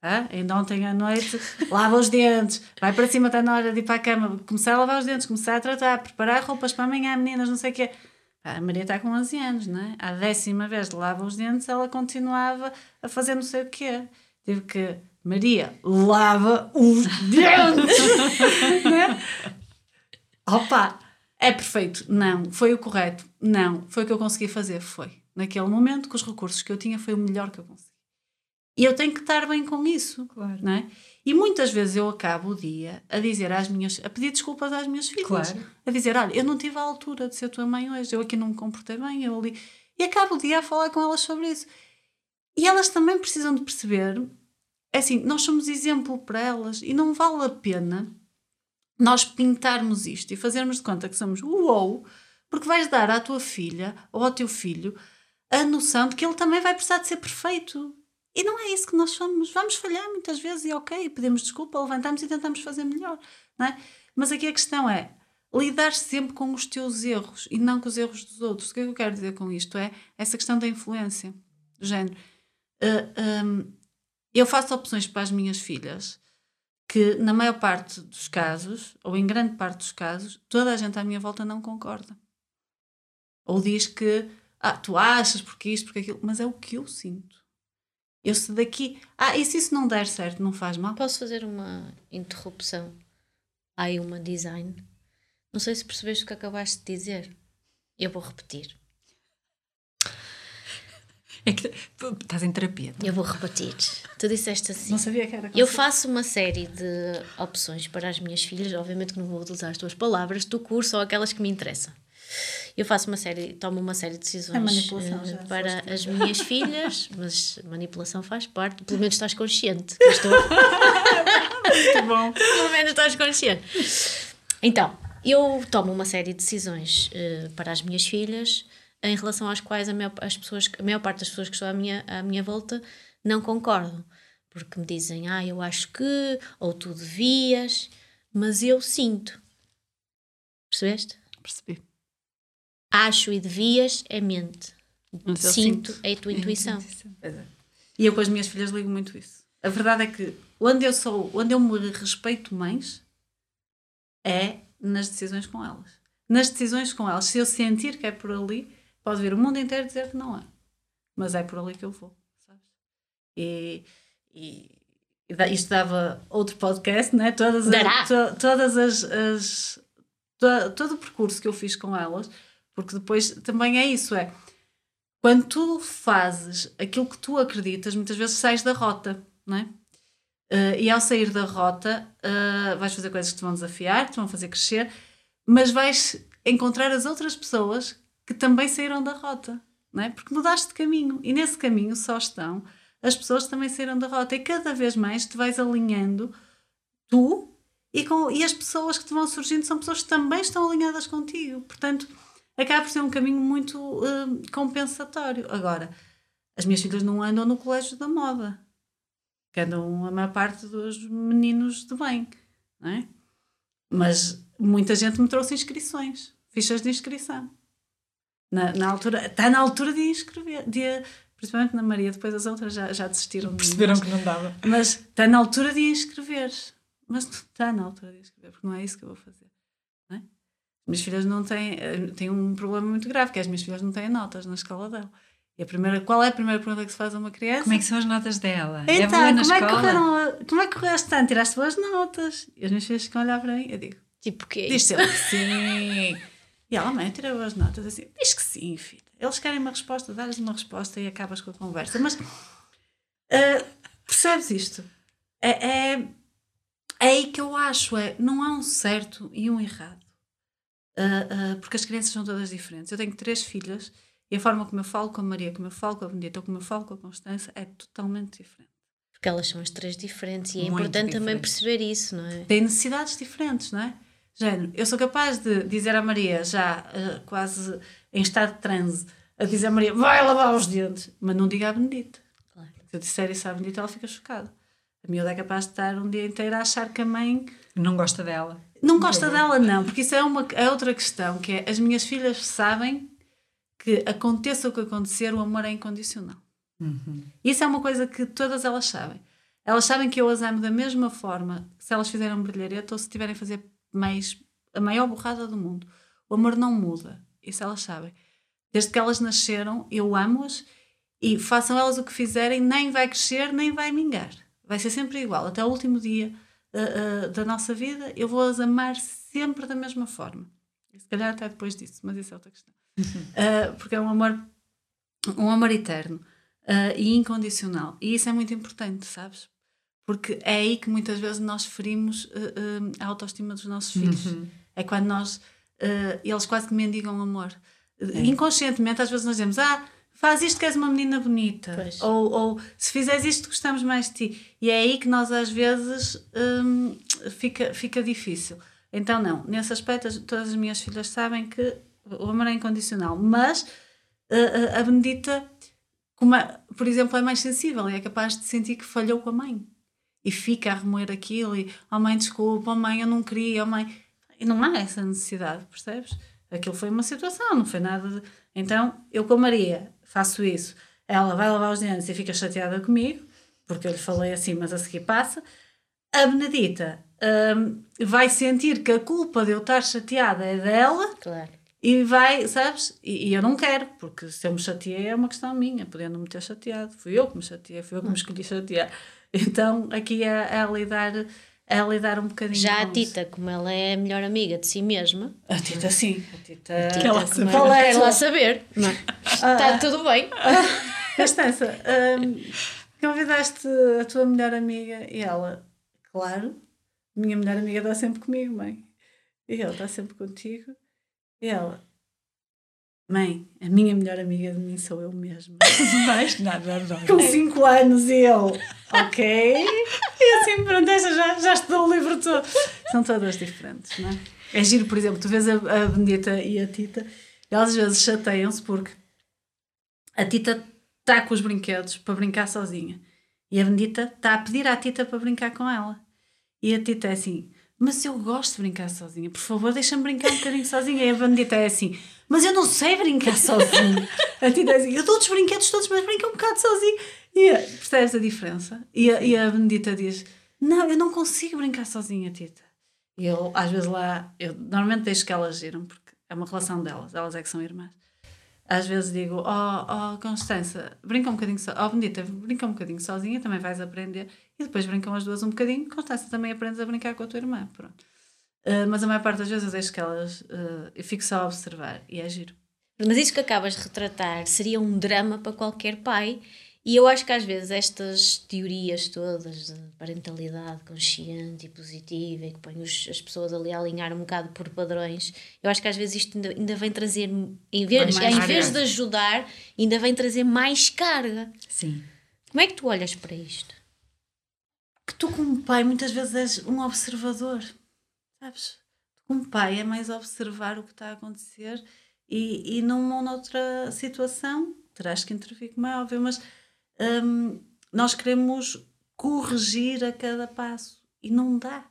[SPEAKER 3] Tá? Ainda ontem à noite, lava os dentes, vai para cima, está na hora de ir para a cama, começar a lavar os dentes, começar a tratar, preparar roupas para amanhã, meninas, não sei o quê. A Maria está com 11 anos, não é? À décima vez de lava os dentes, ela continuava a fazer não sei o quê. Tive que, Maria, lava os dentes! né? Opa! É perfeito? Não. Foi o correto? Não. Foi o que eu consegui fazer? Foi. Naquele momento, com os recursos que eu tinha, foi o melhor que eu consegui. E eu tenho que estar bem com isso.
[SPEAKER 1] Claro.
[SPEAKER 3] Não é? E muitas vezes eu acabo o dia a dizer às minhas, a pedir desculpas às minhas filhas.
[SPEAKER 1] Claro.
[SPEAKER 3] A dizer, olha, eu não tive a altura de ser tua mãe hoje, eu aqui não me comportei bem, eu ali. E acabo o dia a falar com elas sobre isso. E elas também precisam de perceber, é assim, nós somos exemplo para elas e não vale a pena nós pintarmos isto e fazermos de conta que somos uou, porque vais dar à tua filha ou ao teu filho a noção de que ele também vai precisar de ser perfeito. E não é isso que nós somos. Vamos falhar muitas vezes e ok, pedimos desculpa, levantamos e tentamos fazer melhor. Não é? Mas aqui a questão é lidar sempre com os teus erros e não com os erros dos outros. O que é que eu quero dizer com isto? É essa questão da influência. Do género. Uh, um, eu faço opções para as minhas filhas que, na maior parte dos casos, ou em grande parte dos casos, toda a gente à minha volta não concorda. Ou diz que ah, tu achas porque isto, porque aquilo, mas é o que eu sinto. Eu se daqui. Ah, e se isso não der certo, não faz mal?
[SPEAKER 2] Posso fazer uma interrupção? Há aí uma design. Não sei se percebeste o que acabaste de dizer. Eu vou repetir.
[SPEAKER 1] É que estás em terapia.
[SPEAKER 2] Eu vou repetir. Tu disseste assim.
[SPEAKER 3] Não sabia que era
[SPEAKER 2] Eu faço uma série de opções para as minhas filhas, obviamente que não vou utilizar as tuas palavras, do curso ou aquelas que me interessam. Eu faço uma série, tomo uma série de decisões
[SPEAKER 3] já
[SPEAKER 2] para as minhas filhas, mas manipulação faz parte, pelo menos estás consciente. Estou...
[SPEAKER 3] Muito bom.
[SPEAKER 2] pelo menos estás consciente. Então, eu tomo uma série de decisões eh, para as minhas filhas em relação às quais a maior, as pessoas, a maior parte das pessoas que estão à minha, à minha volta não concordam. Porque me dizem, ah, eu acho que, ou tu devias, mas eu sinto. Percebeste?
[SPEAKER 3] Percebi.
[SPEAKER 2] Acho e devias é mente.
[SPEAKER 3] Mas
[SPEAKER 2] Sinto
[SPEAKER 3] sinto.
[SPEAKER 2] é a tua intuição.
[SPEAKER 3] Pois é. E eu com as minhas filhas ligo muito isso. A verdade é que onde eu sou, onde eu me respeito mais é nas decisões com elas. Nas decisões com elas, se eu sentir que é por ali, pode vir o mundo inteiro dizer que não é. Mas é por ali que eu vou, sabes? E, e, isto dava outro podcast, né? Todas, as, to- todas as, as to- todo o percurso que eu fiz com elas, porque depois também é isso, é quando tu fazes aquilo que tu acreditas, muitas vezes sais da rota, não é? Eh, e ao sair da rota, eh, vais fazer coisas que te vão desafiar, te vão fazer crescer, mas vais encontrar as outras pessoas que também saíram da rota, não é? Porque mudaste de caminho e nesse caminho só estão as pessoas que também saíram da rota e cada vez mais te vais alinhando tu e, com, e as pessoas que te vão surgindo são pessoas que também estão alinhadas contigo. Portanto, acaba por ser um caminho muito hum, compensatório. Agora, as minhas filhas não andam no colégio da moda, que andam a maior parte dos meninos de bem, não é? Mas muita gente me trouxe inscrições, fichas de inscrição. Na, na altura, está na altura de inscrever, de, principalmente na Maria, depois as outras já, já desistiram de mim,
[SPEAKER 1] Perceberam
[SPEAKER 3] mas-
[SPEAKER 1] que não dava.
[SPEAKER 3] mas está na altura de inscrever. Mas não está na altura de inscrever, porque não é isso que eu vou fazer. Não é? As minhas filhas não têm, eh, têm um problema muito grave, que é as minhas filhas não têm notas na escola dela. E a primeira, qual é a primeira pergunta que se faz a uma criança?
[SPEAKER 1] Como é que são as notas dela?
[SPEAKER 3] Então,
[SPEAKER 1] é boa na
[SPEAKER 3] como, é que
[SPEAKER 1] escola?
[SPEAKER 3] correram, como é que correu este ano? Tiraste boas notas? E as minhas filhas ficam a olhar para mim. Eu digo,
[SPEAKER 2] Tipo o quê?
[SPEAKER 3] diz sempre que sim. E ela, mãe, tirei boas notas. Assim, diz que sim, filha. Eles querem uma resposta, dá-lhes uma resposta e acabas com a conversa. Mas ah, percebes isto? É, é, é aí que eu acho, é, não há um certo e um errado. Ah, ah, porque as crianças são todas diferentes. Eu tenho três filhas e a forma como eu falo com a Maria, como eu falo com a Benedita como eu falo com a Constança é totalmente diferente.
[SPEAKER 2] Porque elas são as três diferentes e é
[SPEAKER 1] Muito
[SPEAKER 2] importante também
[SPEAKER 1] diferentes.
[SPEAKER 2] perceber isso, não é?
[SPEAKER 3] têm necessidades diferentes, não é? Género, eu sou capaz de dizer à Maria, já ah, quase em estado de transe, a dizer à Maria, vai lavar os dentes, mas não diga à Benedita.
[SPEAKER 2] Claro.
[SPEAKER 3] Se eu disser isso à Benedita, ela fica chocada. A miúda é capaz de estar um dia inteiro a achar que a mãe
[SPEAKER 1] Não gosta dela.
[SPEAKER 3] não gosta dela, não, porque isso é, uma, é outra questão, que é as minhas filhas sabem que aconteça o que acontecer, o amor é incondicional.
[SPEAKER 1] Uhum.
[SPEAKER 3] Isso é uma coisa que todas elas sabem. Elas sabem que eu as amo da mesma forma se elas fizerem um brilharete ou se tiverem a fazer mais, a maior borrada do mundo. O amor não muda. Isso elas sabem. Desde que elas nasceram, eu amo-as e façam elas o que fizerem, nem vai crescer, nem vai mingar. Vai ser sempre igual. Até o último dia ah, ah, da nossa vida, eu vou as amar sempre da mesma forma. E se calhar até depois disso, mas isso é outra questão. Ah, porque é um amor, um amor eterno e incondicional. E isso é muito importante, sabes? Porque é aí que muitas vezes nós ferimos ah, ah, a autoestima dos nossos filhos.
[SPEAKER 1] Uhum.
[SPEAKER 3] É quando nós, ah, eles quase que mendigam amor.
[SPEAKER 1] É.
[SPEAKER 3] Inconscientemente, às vezes nós dizemos, ah, faz isto que és uma menina bonita.
[SPEAKER 2] Pois.
[SPEAKER 3] Ou, ou se fizeres isto, gostamos mais de ti. E é aí que nós, às vezes, hum, fica, fica difícil. Então, não, nesse aspecto, as- todas as minhas filhas sabem que o amor é incondicional. Mas ah, a Benedita, como é- por exemplo, é mais sensível e é capaz de sentir que falhou com a mãe. E fica a remoer aquilo e, oh mãe, desculpa, oh mãe, eu não queria, oh mãe. E não há essa necessidade, percebes? Aquilo foi uma situação, não foi nada de... Então, eu com a Maria faço isso. Ela vai lavar os dentes e fica chateada comigo, porque eu lhe falei assim, mas a seguir passa. A Benedita hum, vai sentir que a culpa de eu estar chateada é dela
[SPEAKER 2] Claro.
[SPEAKER 3] e vai, sabes? E, e eu não quero, porque se eu me chateei é uma questão minha, podendo me ter chateado. Fui eu que me chateei, fui eu que me escolhi chatear. Então aqui é, é lidar, é lidar um bocadinho
[SPEAKER 2] Já a. Tita, como ela é a melhor amiga de si mesma,
[SPEAKER 3] A Tita sim, a Tita.
[SPEAKER 2] Tita,
[SPEAKER 1] Quer lá
[SPEAKER 2] como
[SPEAKER 1] saber.
[SPEAKER 2] ela
[SPEAKER 3] é
[SPEAKER 2] saber. não é? Está tudo bem.
[SPEAKER 3] Constança, hum, convidaste a tua melhor amiga e ela, claro, minha melhor amiga está sempre comigo, mãe. E ela está sempre contigo. E ela, mãe, a minha melhor amiga de mim sou eu mesma.
[SPEAKER 1] Mais nada, adoro.
[SPEAKER 3] Com 5 anos e eu, ok. E assim, pronto, esta já, já estudou o livro todo. São todas diferentes, não é? É giro, por exemplo, tu vês a, a Benedita e a Tita, elas às vezes chateiam-se porque a Tita está com os brinquedos para brincar sozinha e a Benedita está a pedir à Tita para brincar com ela. E a Tita é assim, mas eu gosto de brincar sozinha, por favor, deixa-me brincar um bocadinho sozinha. E a Benedita é assim, mas eu não sei brincar sozinha. A Tita assim, eu dou os brinquedos todos, mas brinca um bocado sozinha. E a- percebes a diferença? E a, e a Benedita diz, não, eu não consigo brincar sozinha, Tita. E eu, às vezes lá, eu normalmente deixo que elas giram, porque é uma relação delas, elas é que são irmãs. Às vezes digo, oh, oh Constança, brinca um bocadinho so oh Benedita, brinca um bocadinho sozinha, também vais aprender. E depois brincam as duas um bocadinho, Constança também aprendes a brincar com a tua irmã, pronto. Ah, mas a maior parte das vezes eu deixo que elas, ah, eu fico só a observar, e é giro.
[SPEAKER 2] Mas isso que acabas de retratar seria um drama para qualquer pai. E eu acho que às vezes estas teorias todas de parentalidade consciente e positiva e que põem os- as pessoas ali a alinhar um bocado por padrões, eu acho que às vezes isto ainda, ainda vem trazer, em vez, em vez de ajudar, ainda vem trazer mais carga.
[SPEAKER 1] Sim.
[SPEAKER 2] Como é que tu olhas para isto?
[SPEAKER 3] que tu como pai muitas vezes és um observador, sabes? Como pai é mais observar o que está a acontecer e, e numa ou noutra situação terás que intervir, como é óbvio, mas hum, nós queremos corrigir a cada passo e não dá,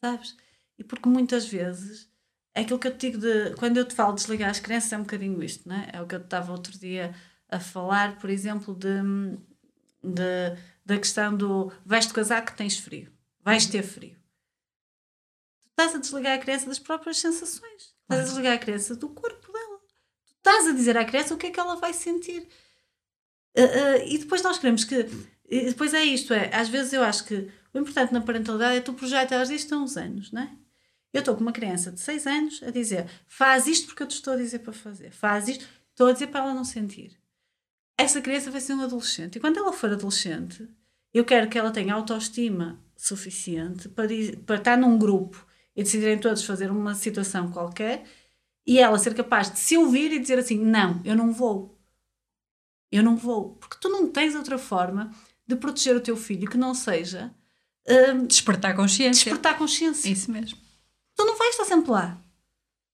[SPEAKER 3] sabes? E porque muitas vezes é aquilo que eu te digo de quando eu te falo de desligar as crianças é um bocadinho isto, não é? É o que eu estava outro dia a falar, por exemplo, de, de da questão do vais-te casar que tens frio, vais ter frio. Estás a desligar a criança das próprias sensações, estás a desligar a criança do corpo dela. Tu estás a dizer à criança o que é que ela vai sentir. Uh, uh, e depois nós queremos que. Depois é isto, é. Às vezes eu acho que o importante na parentalidade é tu projetas isto há uns anos, não é? Eu estou com uma criança de 6 anos a dizer faz isto porque eu te estou a dizer para fazer, faz isto, estou a dizer para ela não sentir. Essa criança vai ser um adolescente e quando ela for adolescente, eu quero que ela tenha autoestima suficiente para, para estar num grupo e decidirem todos fazer uma situação qualquer e ela ser capaz de se ouvir e dizer assim: Não, eu não vou. Eu não vou. Porque tu não tens outra forma de proteger o teu filho que não seja.
[SPEAKER 1] Um, despertar consciência.
[SPEAKER 3] Despertar consciência.
[SPEAKER 1] É isso mesmo.
[SPEAKER 3] Tu não vais estar sempre lá.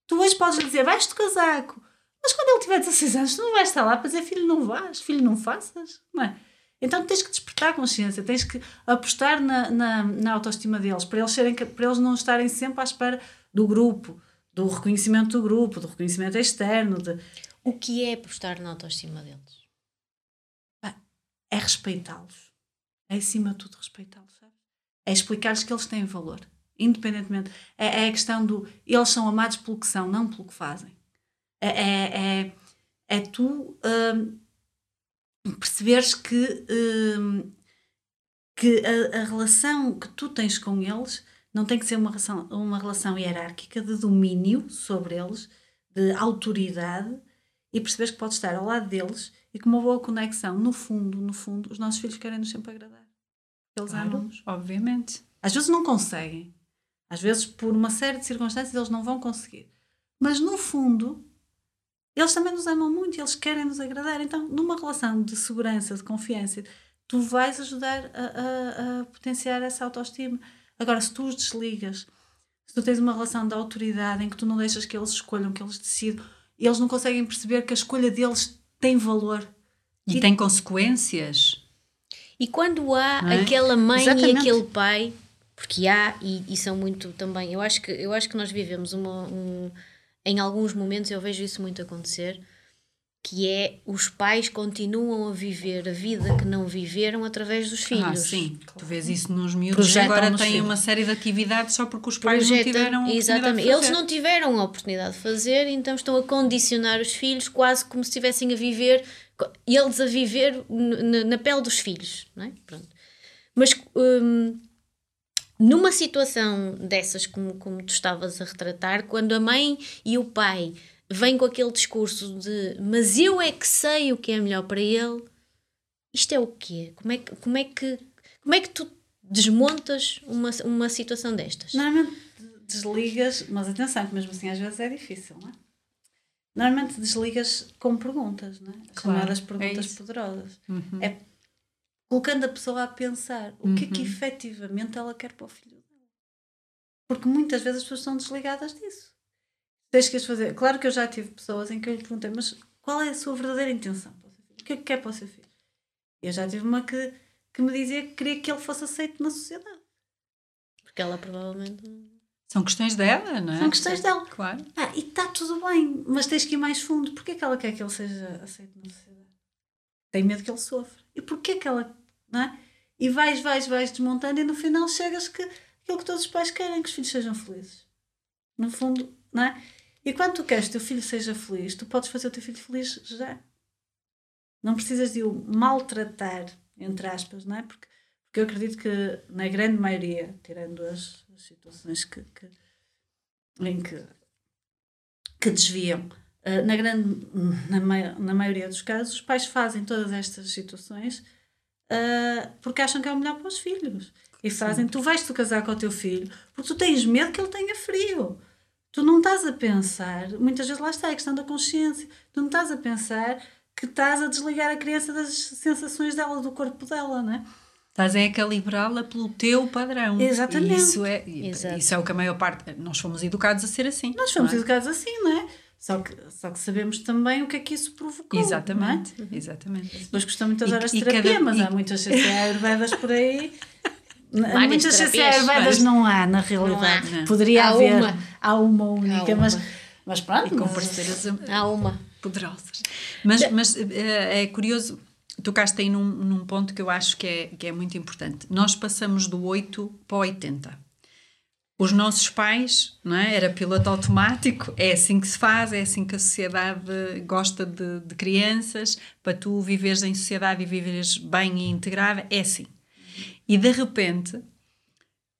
[SPEAKER 3] Tu hoje podes dizer: Vais de casaco. Mas quando ele tiver 16 anos, tu não vais estar lá para dizer: Filho, não vais, filho, não faças. Não é? Então tens que despertar consciência, tens que apostar na, na, na autoestima deles, para eles, serem, para eles não estarem sempre à espera do grupo, do reconhecimento do grupo, do reconhecimento externo. De...
[SPEAKER 2] O que é apostar na autoestima deles?
[SPEAKER 3] É respeitá-los. É acima de tudo respeitá-los. É explicar-lhes que eles têm valor, independentemente. É, é, a questão do eles são amados pelo que são, não pelo que fazem. É, é, é, é tu. Hum, perceberes que, hum, que a, a, relação que tu tens com eles não tem que ser uma relação, uma relação hierárquica de domínio sobre eles, de autoridade, e perceberes que podes estar ao lado deles e com uma boa conexão. No fundo, no fundo, os nossos filhos querem-nos sempre agradar. Eles claro, amam-nos.
[SPEAKER 1] Obviamente.
[SPEAKER 3] Às vezes não conseguem. Às vezes, por uma série de circunstâncias, eles não vão conseguir. Mas no fundo, eles também nos amam muito e eles querem nos agradar. Então, numa relação de segurança, de confiança, tu vais ajudar a, a, a potenciar essa autoestima. Agora, se tu os desligas, se tu tens uma relação de autoridade em que tu não deixas que eles escolham, que eles decidam, eles não conseguem perceber que a escolha deles tem valor.
[SPEAKER 1] E, e tem consequências.
[SPEAKER 2] E quando há é? aquela mãe Exatamente. e aquele pai, porque há, e, e, são muito também, eu acho que, eu acho que nós vivemos uma, um, em alguns momentos eu vejo isso muito acontecer, que é os pais continuam a viver a vida que não viveram através dos ah, filhos. Ah,
[SPEAKER 1] sim. Tu vês isso nos miúdos Projetam agora têm filhos. uma série de atividades só porque os pais Projetam, não tiveram Exatamente.
[SPEAKER 2] Eles não tiveram a oportunidade de fazer, então estão a condicionar os filhos quase como se estivessem a viver, eles a viver na, na pele dos filhos, não é? Pronto. Mas hum, numa situação dessas, como, como tu estavas a retratar, quando a mãe e o pai vêm com aquele discurso de mas eu é que sei o que é melhor para ele, isto é o quê? Como é que, como é que, como é que tu desmontas uma, uma situação destas?
[SPEAKER 3] Normalmente desligas, mas atenção, que mesmo assim às vezes é difícil, não é? Normalmente desligas com perguntas, não é? Claro, Chamadas perguntas é poderosas. Uhum. É colocando a pessoa a pensar o que é que uhum. efetivamente ela quer para o filho dela. Porque muitas vezes as pessoas são desligadas disso. Tens que as fazer. Claro que eu já tive pessoas em que eu lhe perguntei, mas qual é a sua verdadeira intenção para o seu filho? O que é que quer para o seu filho? Eu já tive uma que, que me dizia que queria que ele fosse aceito na sociedade.
[SPEAKER 2] Porque ela provavelmente.
[SPEAKER 1] São questões dela, não é?
[SPEAKER 3] São questões dela.
[SPEAKER 1] Claro.
[SPEAKER 3] Ah, e está tudo bem, mas tens que ir mais fundo. Porquê que ela quer que ele seja aceito na sociedade? Tem medo que ele sofra. E porquê que ela não é? E vais, vais, vais desmontando e no final chegas que aquilo que todos os pais querem, que os filhos sejam felizes. No fundo, não é? E quando tu queres que o teu filho seja feliz, tu podes fazer o teu filho feliz já. Não precisas de o maltratar, entre aspas, não é? Porque, porque eu acredito que na grande maioria, tirando as, as situações que, que, em que, que desviam, uh, na, grande, na, na maioria dos casos, os pais fazem todas estas situações uh, porque acham que é o melhor para os filhos. E fazem, Sim. tu vais-te casar com o teu filho porque tu tens medo que ele tenha frio. Tu não estás a pensar, muitas vezes lá está a questão da consciência, tu não estás a pensar que estás a desligar a criança das sensações dela, do corpo dela, não é?
[SPEAKER 1] Estás a calibrá-la pelo teu padrão.
[SPEAKER 3] Exatamente.
[SPEAKER 1] E isso é, isso é o que a maior parte. Nós fomos educados a ser assim.
[SPEAKER 3] Nós fomos é? educados assim, não é? Só que, só que sabemos também o que é que isso provocou.
[SPEAKER 1] Exatamente,
[SPEAKER 3] é?
[SPEAKER 1] exatamente.
[SPEAKER 3] Depois custam muitas horas de terapia, cada, mas e... há muitas ayurvedas por aí. muitas ayurvedas não há, na realidade. Não há. Poderia há haver. Uma. Há uma única, há uma. mas, mas pronto.
[SPEAKER 1] E com parceiras
[SPEAKER 2] há uma.
[SPEAKER 1] poderosas. Mas, mas eh, é curioso, tocaste aí num, num ponto que eu acho que é, que é muito importante. Nós passamos do 8 para o 80 os nossos pais, não é? Era piloto automático, é assim que se faz, é assim que a sociedade gosta de, de crianças, para tu viveres em sociedade e viveres bem e integrada, é assim. E de repente,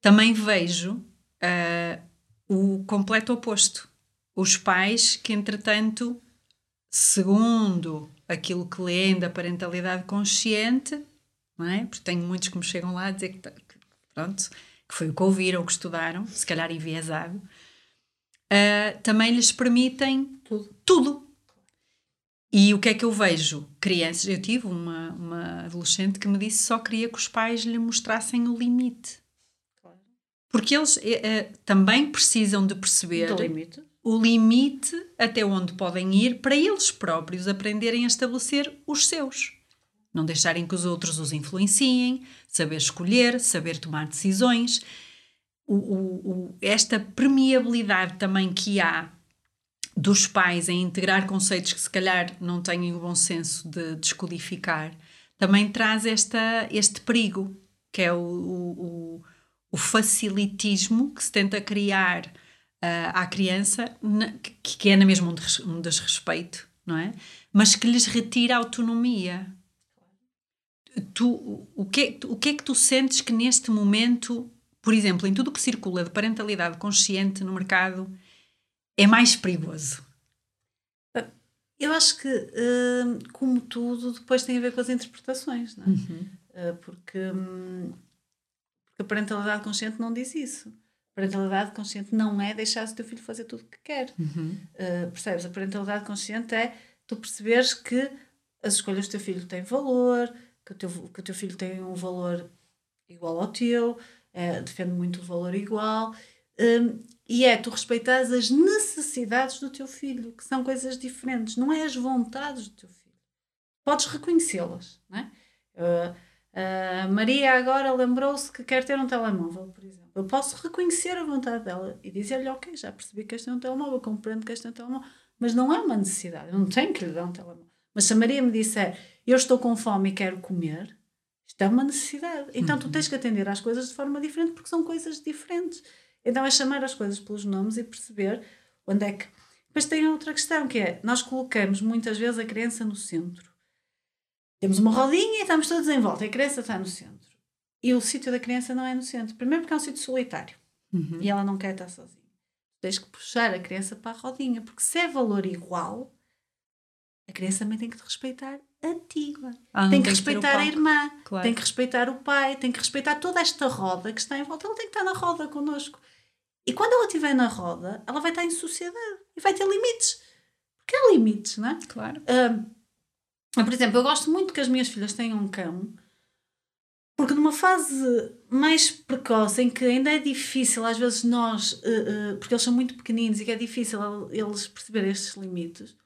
[SPEAKER 1] também vejo uh, o completo oposto. Os pais que, entretanto, segundo aquilo que leem da parentalidade consciente, não é? Porque tenho muitos que me chegam lá a dizer que, que pronto, que foi o que ouviram, que estudaram, se calhar enviesado, uh, também lhes permitem tudo. tudo. E o que é que eu vejo? Crianças, eu tive uma, uma adolescente que me disse que só queria que os pais lhe mostrassem o limite. Porque eles uh, também precisam de perceber
[SPEAKER 3] limite.
[SPEAKER 1] o limite até onde podem ir para eles próprios aprenderem a estabelecer os seus. Não deixarem que os outros os influenciem, saber escolher, saber tomar decisões. O, o, o, esta permeabilidade também que há dos pais em integrar conceitos que se calhar não têm o bom senso de descodificar, também traz esta, este perigo, que é o, o, facilitismo que se tenta criar uh, à criança, que, que é na mesma um, um desrespeito, não é? Mas que lhes retira autonomia tu, o, que, o que é que tu sentes que neste momento, por exemplo, em tudo o que circula de parentalidade consciente no mercado, é mais perigoso?
[SPEAKER 3] Eu acho que, hum, como tudo, depois tem a ver com as interpretações, não é? Uhum. Uh, porque, hum, porque a parentalidade consciente não diz isso. A parentalidade consciente não é deixar o teu filho fazer tudo o que quer. Uhum. Uh, percebes? A parentalidade consciente é tu perceberes que as escolhas do teu filho têm valor, que o teu, que o teu filho tem um valor igual ao teu, é, defende muito o valor igual. Um, e é tu respeitares as necessidades do teu filho, que são coisas diferentes, não é as vontades do teu filho. Podes reconhecê-las, não é? Uh, uh, Maria agora lembrou-se que quer ter um telemóvel, por exemplo. Eu posso reconhecer a vontade dela e dizer-lhe, ok, já percebi que este é um telemóvel, compreendo que este é um telemóvel, mas não é uma necessidade, eu não tenho que lhe dar um telemóvel. Mas se a Maria me disser, eu estou com fome e quero comer, isto é uma necessidade. Então uhum. tu tens que atender às coisas de forma diferente porque são coisas diferentes. Então é chamar as coisas pelos nomes e perceber onde é que. Depois tem outra questão que é: nós colocamos muitas vezes a criança no centro. Temos uma rodinha e estamos todos em volta, e a criança está no centro. E o sítio da criança não é no centro. Primeiro porque é um sítio solitário uhum. e ela não quer estar sozinha. Tens que puxar a criança para a rodinha, porque se é valor igual, a criança também tem que te respeitar a ti. Ah, tem que tem respeitar que a irmã, claro. tem que respeitar o pai, tem que respeitar toda esta roda que está em volta. Ela tem que estar na roda connosco. E quando ela estiver na roda, ela vai estar em sociedade e vai ter limites. Porque há limites, não é?
[SPEAKER 1] Claro.
[SPEAKER 3] Por exemplo, eu gosto muito que as minhas filhas tenham um cão, porque numa fase mais precoce, em que ainda é difícil, às vezes nós, uh, uh, porque eles são muito pequeninos e que é difícil eles perceberem estes limites,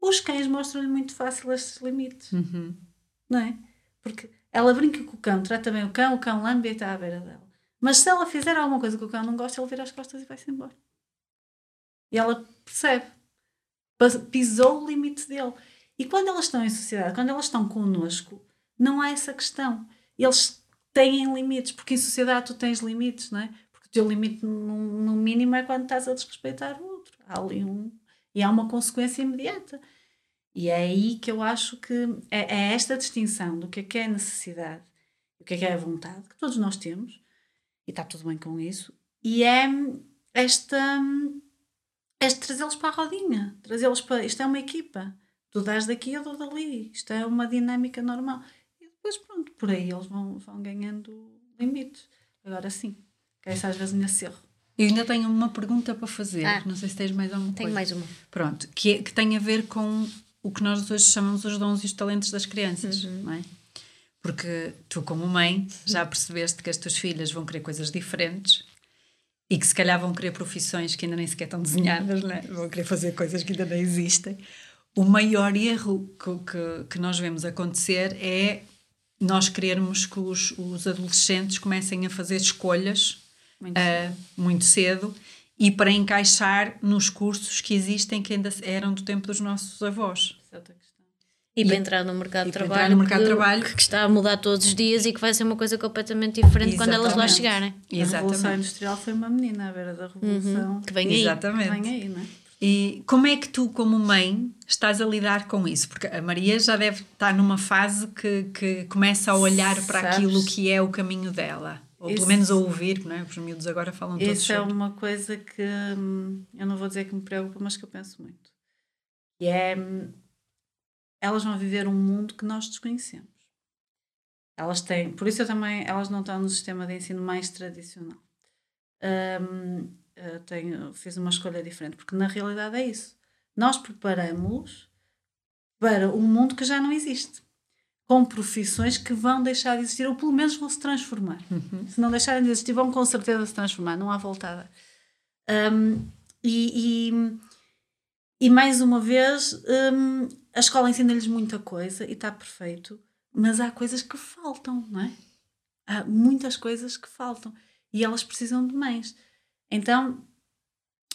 [SPEAKER 3] os cães mostram-lhe muito fácil estes limites. Uhum. Não é? Porque ela brinca com o cão, trata bem o cão, o cão lambe e está à beira dela. Mas se ela fizer alguma coisa que o cão não gosta, ele vira as costas e vai-se embora. E ela percebe. Pisou o limite dele. E quando elas estão em sociedade, quando elas estão connosco, não há essa questão. Eles têm limites, porque em sociedade tu tens limites, não é? Porque o teu limite, no, no mínimo, é quando estás a desrespeitar o outro. Há ali um. E há uma consequência imediata. E é aí que eu acho que é, é esta distinção do que é que é necessidade o que é que é a vontade, que todos nós temos, e está tudo bem com isso, e é esta. este trazê-los para a rodinha, trazê-los para. Isto é uma equipa. Tu dás daqui, eu dou dali. Isto é uma dinâmica normal. E depois, pronto, por aí eles vão, vão ganhando limites. Agora sim, que essa às vezes nesse erro.
[SPEAKER 1] Eu ainda tenho uma pergunta para fazer. Ah, não sei se tens mais alguma
[SPEAKER 2] tenho
[SPEAKER 1] coisa.
[SPEAKER 2] Tenho mais uma.
[SPEAKER 1] Pronto, que, é, que tem a ver com o que nós hoje chamamos os dons e os talentos das crianças, uhum. não é? Porque tu, como mãe, já percebeste que as tuas filhas vão querer coisas diferentes e que se calhar vão querer profissões que ainda nem sequer estão desenhadas, não é? vão querer fazer coisas que ainda não existem. O maior erro que, que, que nós vemos acontecer é nós querermos que os, os adolescentes comecem a fazer escolhas muito, uh, cedo. muito cedo e para encaixar nos cursos que existem que ainda eram do tempo dos nossos avós.
[SPEAKER 3] É outra questão.
[SPEAKER 2] E, para entrar no mercado,
[SPEAKER 1] e
[SPEAKER 2] de trabalho,
[SPEAKER 1] entrar no mercado
[SPEAKER 2] que,
[SPEAKER 1] de trabalho.
[SPEAKER 2] que está a mudar todos os dias e que vai ser uma coisa completamente diferente quando elas lá
[SPEAKER 1] Exatamente.
[SPEAKER 2] chegarem.
[SPEAKER 3] A Revolução Industrial foi uma menina à beira da Revolução.
[SPEAKER 2] Uhum. Que vem aí.
[SPEAKER 1] Exatamente.
[SPEAKER 3] Que vem aí, não é?
[SPEAKER 1] E como é que tu, como mãe, estás a lidar com isso? Porque a Maria já deve estar numa fase que, que começa a olhar para
[SPEAKER 3] Sabes?
[SPEAKER 1] aquilo que é o caminho dela. Ou pelo
[SPEAKER 3] Isso-
[SPEAKER 1] menos a ouvir, não é? Os miúdos agora falam todos
[SPEAKER 3] Isso é
[SPEAKER 1] sobre.
[SPEAKER 3] uma coisa que hum, eu não vou dizer que me preocupa, mas que eu penso muito. E é. hum, Elas vão viver um mundo que nós desconhecemos. Elas têm. Por isso eu também. Elas não estão no sistema de ensino mais tradicional. Hum, tenho, fiz uma escolha diferente, porque na realidade é isso. Nós preparamos-los para um mundo que já não existe. Com profissões que vão deixar de existir, ou pelo menos vão se transformar. Se não deixarem de existir, vão com certeza se transformar, não há voltada. Um, e, e, e mais uma vez, um, a escola ensina-lhes muita coisa e está perfeito, mas há coisas que faltam, não é? Há muitas coisas que faltam e elas precisam de mães. Então,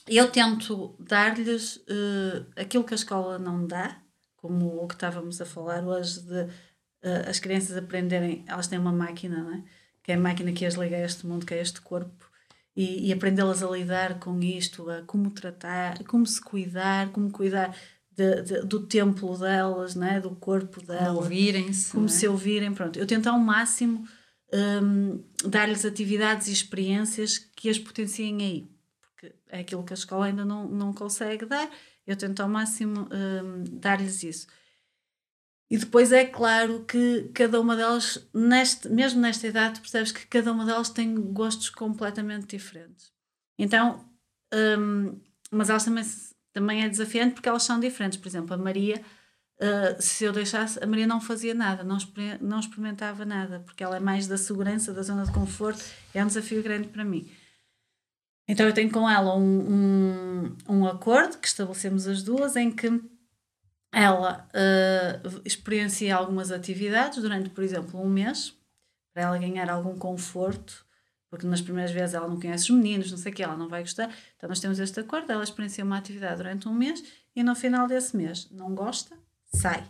[SPEAKER 3] eu tento dar-lhes eh, aquilo que a escola não dá, como o que estávamos a falar hoje de eh, as crianças aprenderem, elas têm uma máquina, não é? que é a máquina que as liga a este mundo, que é este corpo, e, e aprendê-las a lidar com isto, a como tratar, como se cuidar, como cuidar de- de- do templo delas, não é? do corpo delas
[SPEAKER 1] Ouvirem-se.
[SPEAKER 3] como
[SPEAKER 1] é?
[SPEAKER 3] se ouvirem, pronto. Eu tento ao máximo hum, dar-lhes atividades e experiências que as potenciem aí, porque é aquilo que a escola ainda não, não consegue dar. Eu tento ao máximo hum, dar-lhes isso. E depois é claro que cada uma delas, neste, mesmo nesta idade, percebes que cada uma delas tem gostos completamente diferentes. Então, hum, mas elas também, também é desafiante porque elas são diferentes. Por exemplo, a Maria, uh, se eu deixasse, a Maria não fazia nada, não, exper- não experimentava nada, porque ela é mais da segurança, da zona de conforto, é um desafio grande para mim. Então eu tenho com ela um, um, um acordo que estabelecemos as duas em que ela uh, experiencia algumas atividades durante, por exemplo, um mês, para ela ganhar algum conforto, porque nas primeiras vezes ela não conhece os meninos, não sei o que, ela não vai gostar. Então nós temos este acordo, ela experiencia uma atividade durante um mês e no final desse mês não gosta, sai.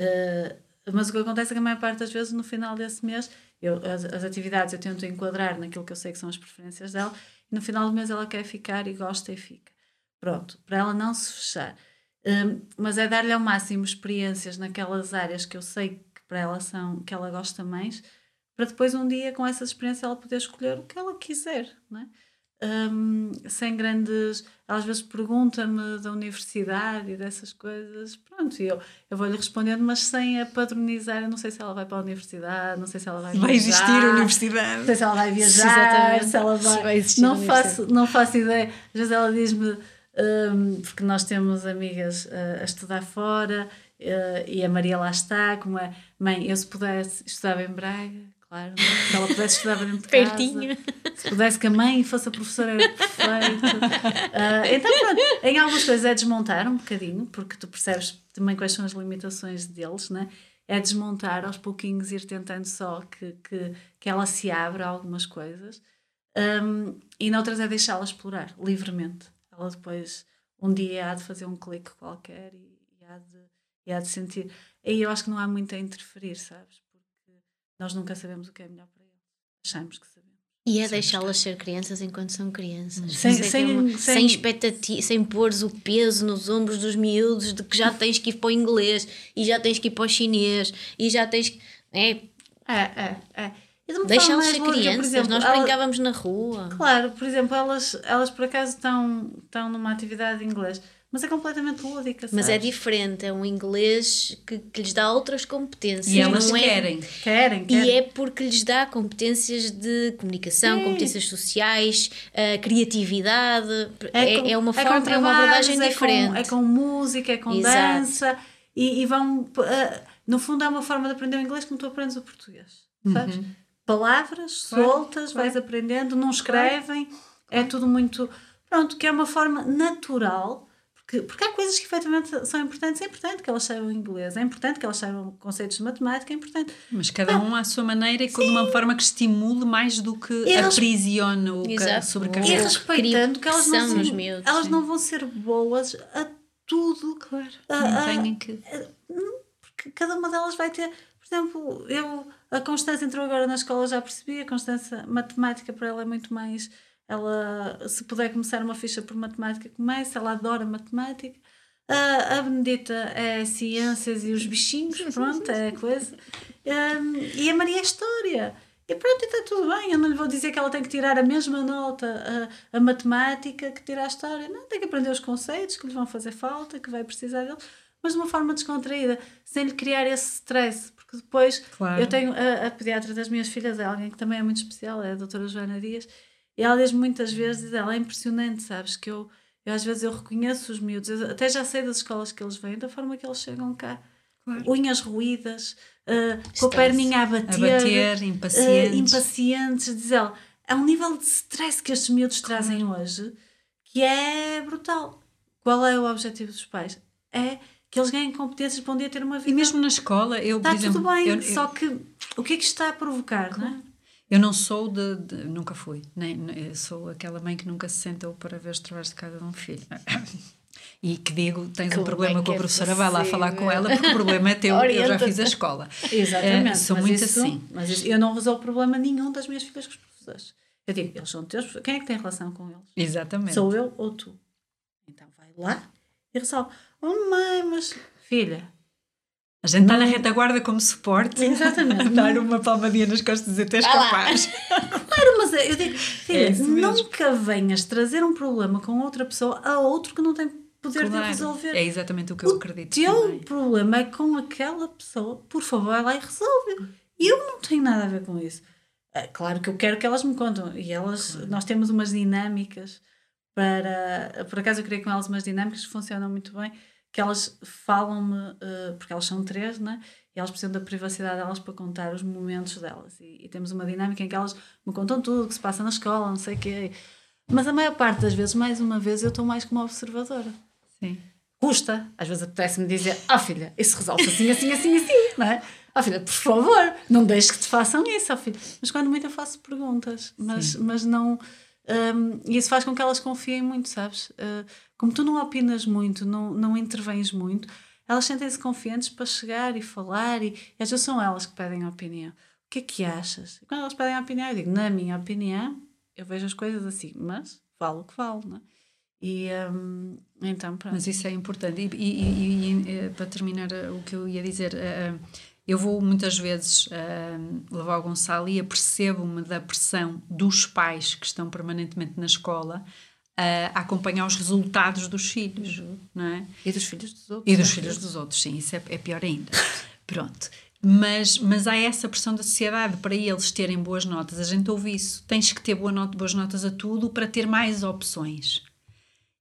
[SPEAKER 3] Uh, mas o que acontece é que a maior parte das vezes no final desse mês eu, as, as atividades eu tento enquadrar naquilo que eu sei que são as preferências dela e no final do mês ela quer ficar e gosta e fica. Pronto, para ela não se fechar. Um, mas é dar-lhe ao máximo experiências naquelas áreas que eu sei que para ela são, que ela gosta mais, para depois um dia com essas experiências ela poder escolher o que ela quiser, não é? Um, sem grandes. Ela às vezes pergunta-me da universidade e dessas coisas, pronto, e eu, eu vou-lhe respondendo, mas sem a padronizar. Eu não sei se ela vai para a universidade, não sei se ela vai
[SPEAKER 1] Vai
[SPEAKER 3] viajar,
[SPEAKER 1] existir a
[SPEAKER 3] Não
[SPEAKER 1] universidade.
[SPEAKER 3] sei se ela vai viajar,
[SPEAKER 2] Exatamente.
[SPEAKER 3] se ela
[SPEAKER 2] Se
[SPEAKER 3] vai.
[SPEAKER 2] vai existir
[SPEAKER 3] não, faço, não faço ideia. Às vezes ela diz-me, hum, porque nós temos amigas uh, a estudar fora uh, e a Maria lá está, como é, mãe, eu se pudesse estudava em Braga, claro, se ela pudesse estudava dentro de casa.
[SPEAKER 2] Pertinho.
[SPEAKER 3] Se pudesse que a mãe fosse a professora era perfeito. Ah, então, pronto, em algumas coisas é desmontar um bocadinho, porque tu percebes também quais são as limitações deles, né? É desmontar aos pouquinhos, ir tentando só que, que, que ela se abra a algumas coisas. Um, e noutras é deixá-la explorar livremente. Ela depois, um dia, há de fazer um clique qualquer e, e, há, de, e há de sentir. Aí eu acho que não há muito a interferir, sabes? Porque nós nunca sabemos o que é melhor para eles. Achamos que sabemos.
[SPEAKER 2] E é deixá-las ser crianças enquanto são crianças.
[SPEAKER 3] Sem-
[SPEAKER 2] Isso é que
[SPEAKER 3] sem-
[SPEAKER 2] é uma-
[SPEAKER 3] sem-
[SPEAKER 2] sem expectativa, sem pôres o peso nos ombros dos miúdos de que já tens que ir para o inglês e já tens que ir para o chinês e já tens que. É,
[SPEAKER 3] É, é, é. De uma forma
[SPEAKER 2] deixá-las
[SPEAKER 3] mais
[SPEAKER 2] ser
[SPEAKER 3] por
[SPEAKER 2] crianças.
[SPEAKER 3] exemplo,
[SPEAKER 2] Nós
[SPEAKER 3] ela-
[SPEAKER 2] brincávamos na rua.
[SPEAKER 3] Claro, por exemplo, elas, elas por acaso estão, estão numa atividade de inglês, mas é completamente lúdica,
[SPEAKER 2] Mas é
[SPEAKER 3] sabes?
[SPEAKER 2] diferente, é um inglês que, que lhes dá outras competências.
[SPEAKER 1] E elas
[SPEAKER 2] não é-
[SPEAKER 1] querem.
[SPEAKER 3] Querem, querem.
[SPEAKER 2] E é porque lhes dá competências de comunicação,
[SPEAKER 3] Sim.
[SPEAKER 2] competências sociais, uh, criatividade. É,
[SPEAKER 3] com-
[SPEAKER 2] é uma
[SPEAKER 3] com
[SPEAKER 2] forma, é, uma
[SPEAKER 3] trabalhos,
[SPEAKER 2] abordagem
[SPEAKER 3] é com-
[SPEAKER 2] diferente.
[SPEAKER 3] É com, música, é com
[SPEAKER 2] Exato.
[SPEAKER 3] dança e, e vão. ah, no fundo, é uma forma de aprender o inglês como tu aprendes o português, sabes? Palavras
[SPEAKER 1] Claro,
[SPEAKER 3] soltas,
[SPEAKER 1] claro.
[SPEAKER 3] vais aprendendo, não escrevem, é tudo muito. Pronto, que é uma forma natural. Porque, porque há coisas que efetivamente são importantes. É importante que elas saibam inglês, é importante que elas saibam conceitos de matemática, é importante.
[SPEAKER 1] Mas cada um à sua maneira e de uma forma que estimule mais do que
[SPEAKER 3] elas-
[SPEAKER 1] aprisione ou
[SPEAKER 2] Exato.
[SPEAKER 3] E respeitando que elas não, são,
[SPEAKER 2] miúdos,
[SPEAKER 3] elas
[SPEAKER 2] sim.
[SPEAKER 3] não vão ser boas a tudo.
[SPEAKER 1] Claro,
[SPEAKER 3] Ah,
[SPEAKER 1] não têm que.
[SPEAKER 3] Porque que cada uma delas vai ter. Por exemplo, eu, a Constância entrou agora na escola, já percebi, a Constância, matemática para ela é muito mais. Ela, se puder começar uma ficha por matemática, começa, ela adora matemática. A, a Benedita é ciências e os bichinhos, pronto, é a coisa. Um, e a Maria é história. E pronto, está tudo bem. Eu não lhe vou dizer que ela tem que tirar a mesma nota a, a matemática que tirar a história. Não, tem que aprender os conceitos que lhe vão fazer falta, que vai precisar dele, mas de uma forma descontraída, sem lhe criar esse stress. Porque depois claro. eu tenho a, a, pediatra das minhas filhas, é alguém que também é muito especial, é a doutora Joana Dias, e ela diz muitas vezes, ela é impressionante, sabes, que eu, eu às vezes eu reconheço os miúdos, eu até já sei das escolas que eles vêm, da forma que eles chegam cá. Claro. Unhas ruídas, uh, com a perninha a bater,
[SPEAKER 1] a bater impacientes.
[SPEAKER 3] Uh, impacientes, diz ela. É um nível de stress que estes miúdos claro. trazem hoje que é brutal. Qual é o objetivo dos pais? É que eles ganhem competências para um dia ter uma vida.
[SPEAKER 1] E mesmo na escola, eu,
[SPEAKER 3] está
[SPEAKER 1] exemplo,
[SPEAKER 3] tudo bem,
[SPEAKER 1] eu,
[SPEAKER 3] só que o que é que está a provocar, claro. não é?
[SPEAKER 1] Eu não sou de, de, Nunca fui. Nem, sou aquela mãe que nunca se sentou para ver os trabalhos de cada um filho. E que digo, tens Como um problema com a é professora, é vai lá falar com ela, porque o problema é teu, eu já fiz a escola.
[SPEAKER 3] Exatamente. É,
[SPEAKER 1] sou muito
[SPEAKER 3] isso,
[SPEAKER 1] assim.
[SPEAKER 3] Mas isso, eu não resolvo problema nenhum das minhas filhas com os professores. Eu digo, eles são teus, quem é que tem relação com eles?
[SPEAKER 1] Exatamente.
[SPEAKER 3] Sou eu ou tu? Então vai lá e resolve. Oh mãe, mas filha,
[SPEAKER 1] a gente está na retaguarda como suporte.
[SPEAKER 3] Exatamente.
[SPEAKER 1] Dar uma palmadinha nas costas e dizer tens capaz.
[SPEAKER 3] claro, mas eu digo, filha, é nunca venhas trazer um problema com outra pessoa a outro que não tem poder claro. de resolver.
[SPEAKER 1] É exatamente o que eu acredito.
[SPEAKER 3] O teu também. problema é com aquela pessoa, por favor, vai lá e resolve. Eu não tenho nada a ver com isso. É claro que eu quero que elas me contam. E elas, claro. nós temos umas dinâmicas para. Por acaso eu criei com elas umas dinâmicas que funcionam muito bem, que elas falam-me, uh, porque elas são três, né? E elas precisam da privacidade delas para contar os momentos delas. E, e, temos uma dinâmica em que elas me contam tudo o que se passa na escola, não sei o quê. Mas a maior parte das vezes, mais uma vez, eu estou mais como observadora.
[SPEAKER 1] Sim.
[SPEAKER 3] Custa. Às vezes apetece-me dizer, ah oh, filha, isso resolve assim, assim, assim, assim, não é? Ah oh, filha, por favor, não deixes que te façam isso, oh, filha. Mas quando muito eu faço perguntas, mas, mas não... Um, e isso faz com que elas confiem muito, sabes? Uh, como tu não opinas muito, não, não intervens muito, elas sentem-se confiantes para chegar e falar, e, e às vezes são elas que pedem a opinião. O que é que achas? E quando elas pedem a opinião, eu digo, na minha opinião, eu vejo as coisas assim, mas vale o que vale, não é? E um, então.
[SPEAKER 1] Mas isso é importante. E, e, e, e, eh, para terminar eh, o que eu ia dizer, uh, eu vou muitas vezes uh, levar o Gonçalo e apercebo-me da pressão dos pais que estão permanentemente na escola uh, a acompanhar os resultados dos filhos, não é?
[SPEAKER 3] E dos filhos dos outros.
[SPEAKER 1] E dos filhos dos outros, sim, isso é, é pior ainda. Pronto. Mas, mas há essa pressão da sociedade para eles terem boas notas. A gente ouve isso. Tens que ter boa nota, boas notas a tudo para ter mais opções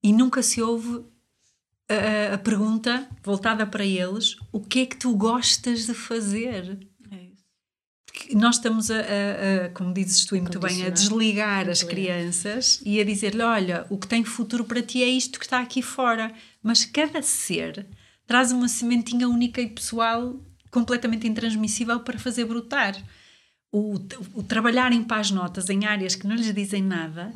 [SPEAKER 1] e nunca se ouve a, a, pergunta voltada para eles: o que é que tu gostas de fazer?
[SPEAKER 3] É
[SPEAKER 1] nós estamos a, a, a como dizes tu muito bem, a desligar as crianças e a dizer-lhe: olha, o que tem futuro para ti é isto que está aqui fora. Mas cada ser traz uma sementinha única e pessoal completamente intransmissível para fazer brotar. O, o trabalharem para as notas em áreas que não lhes dizem nada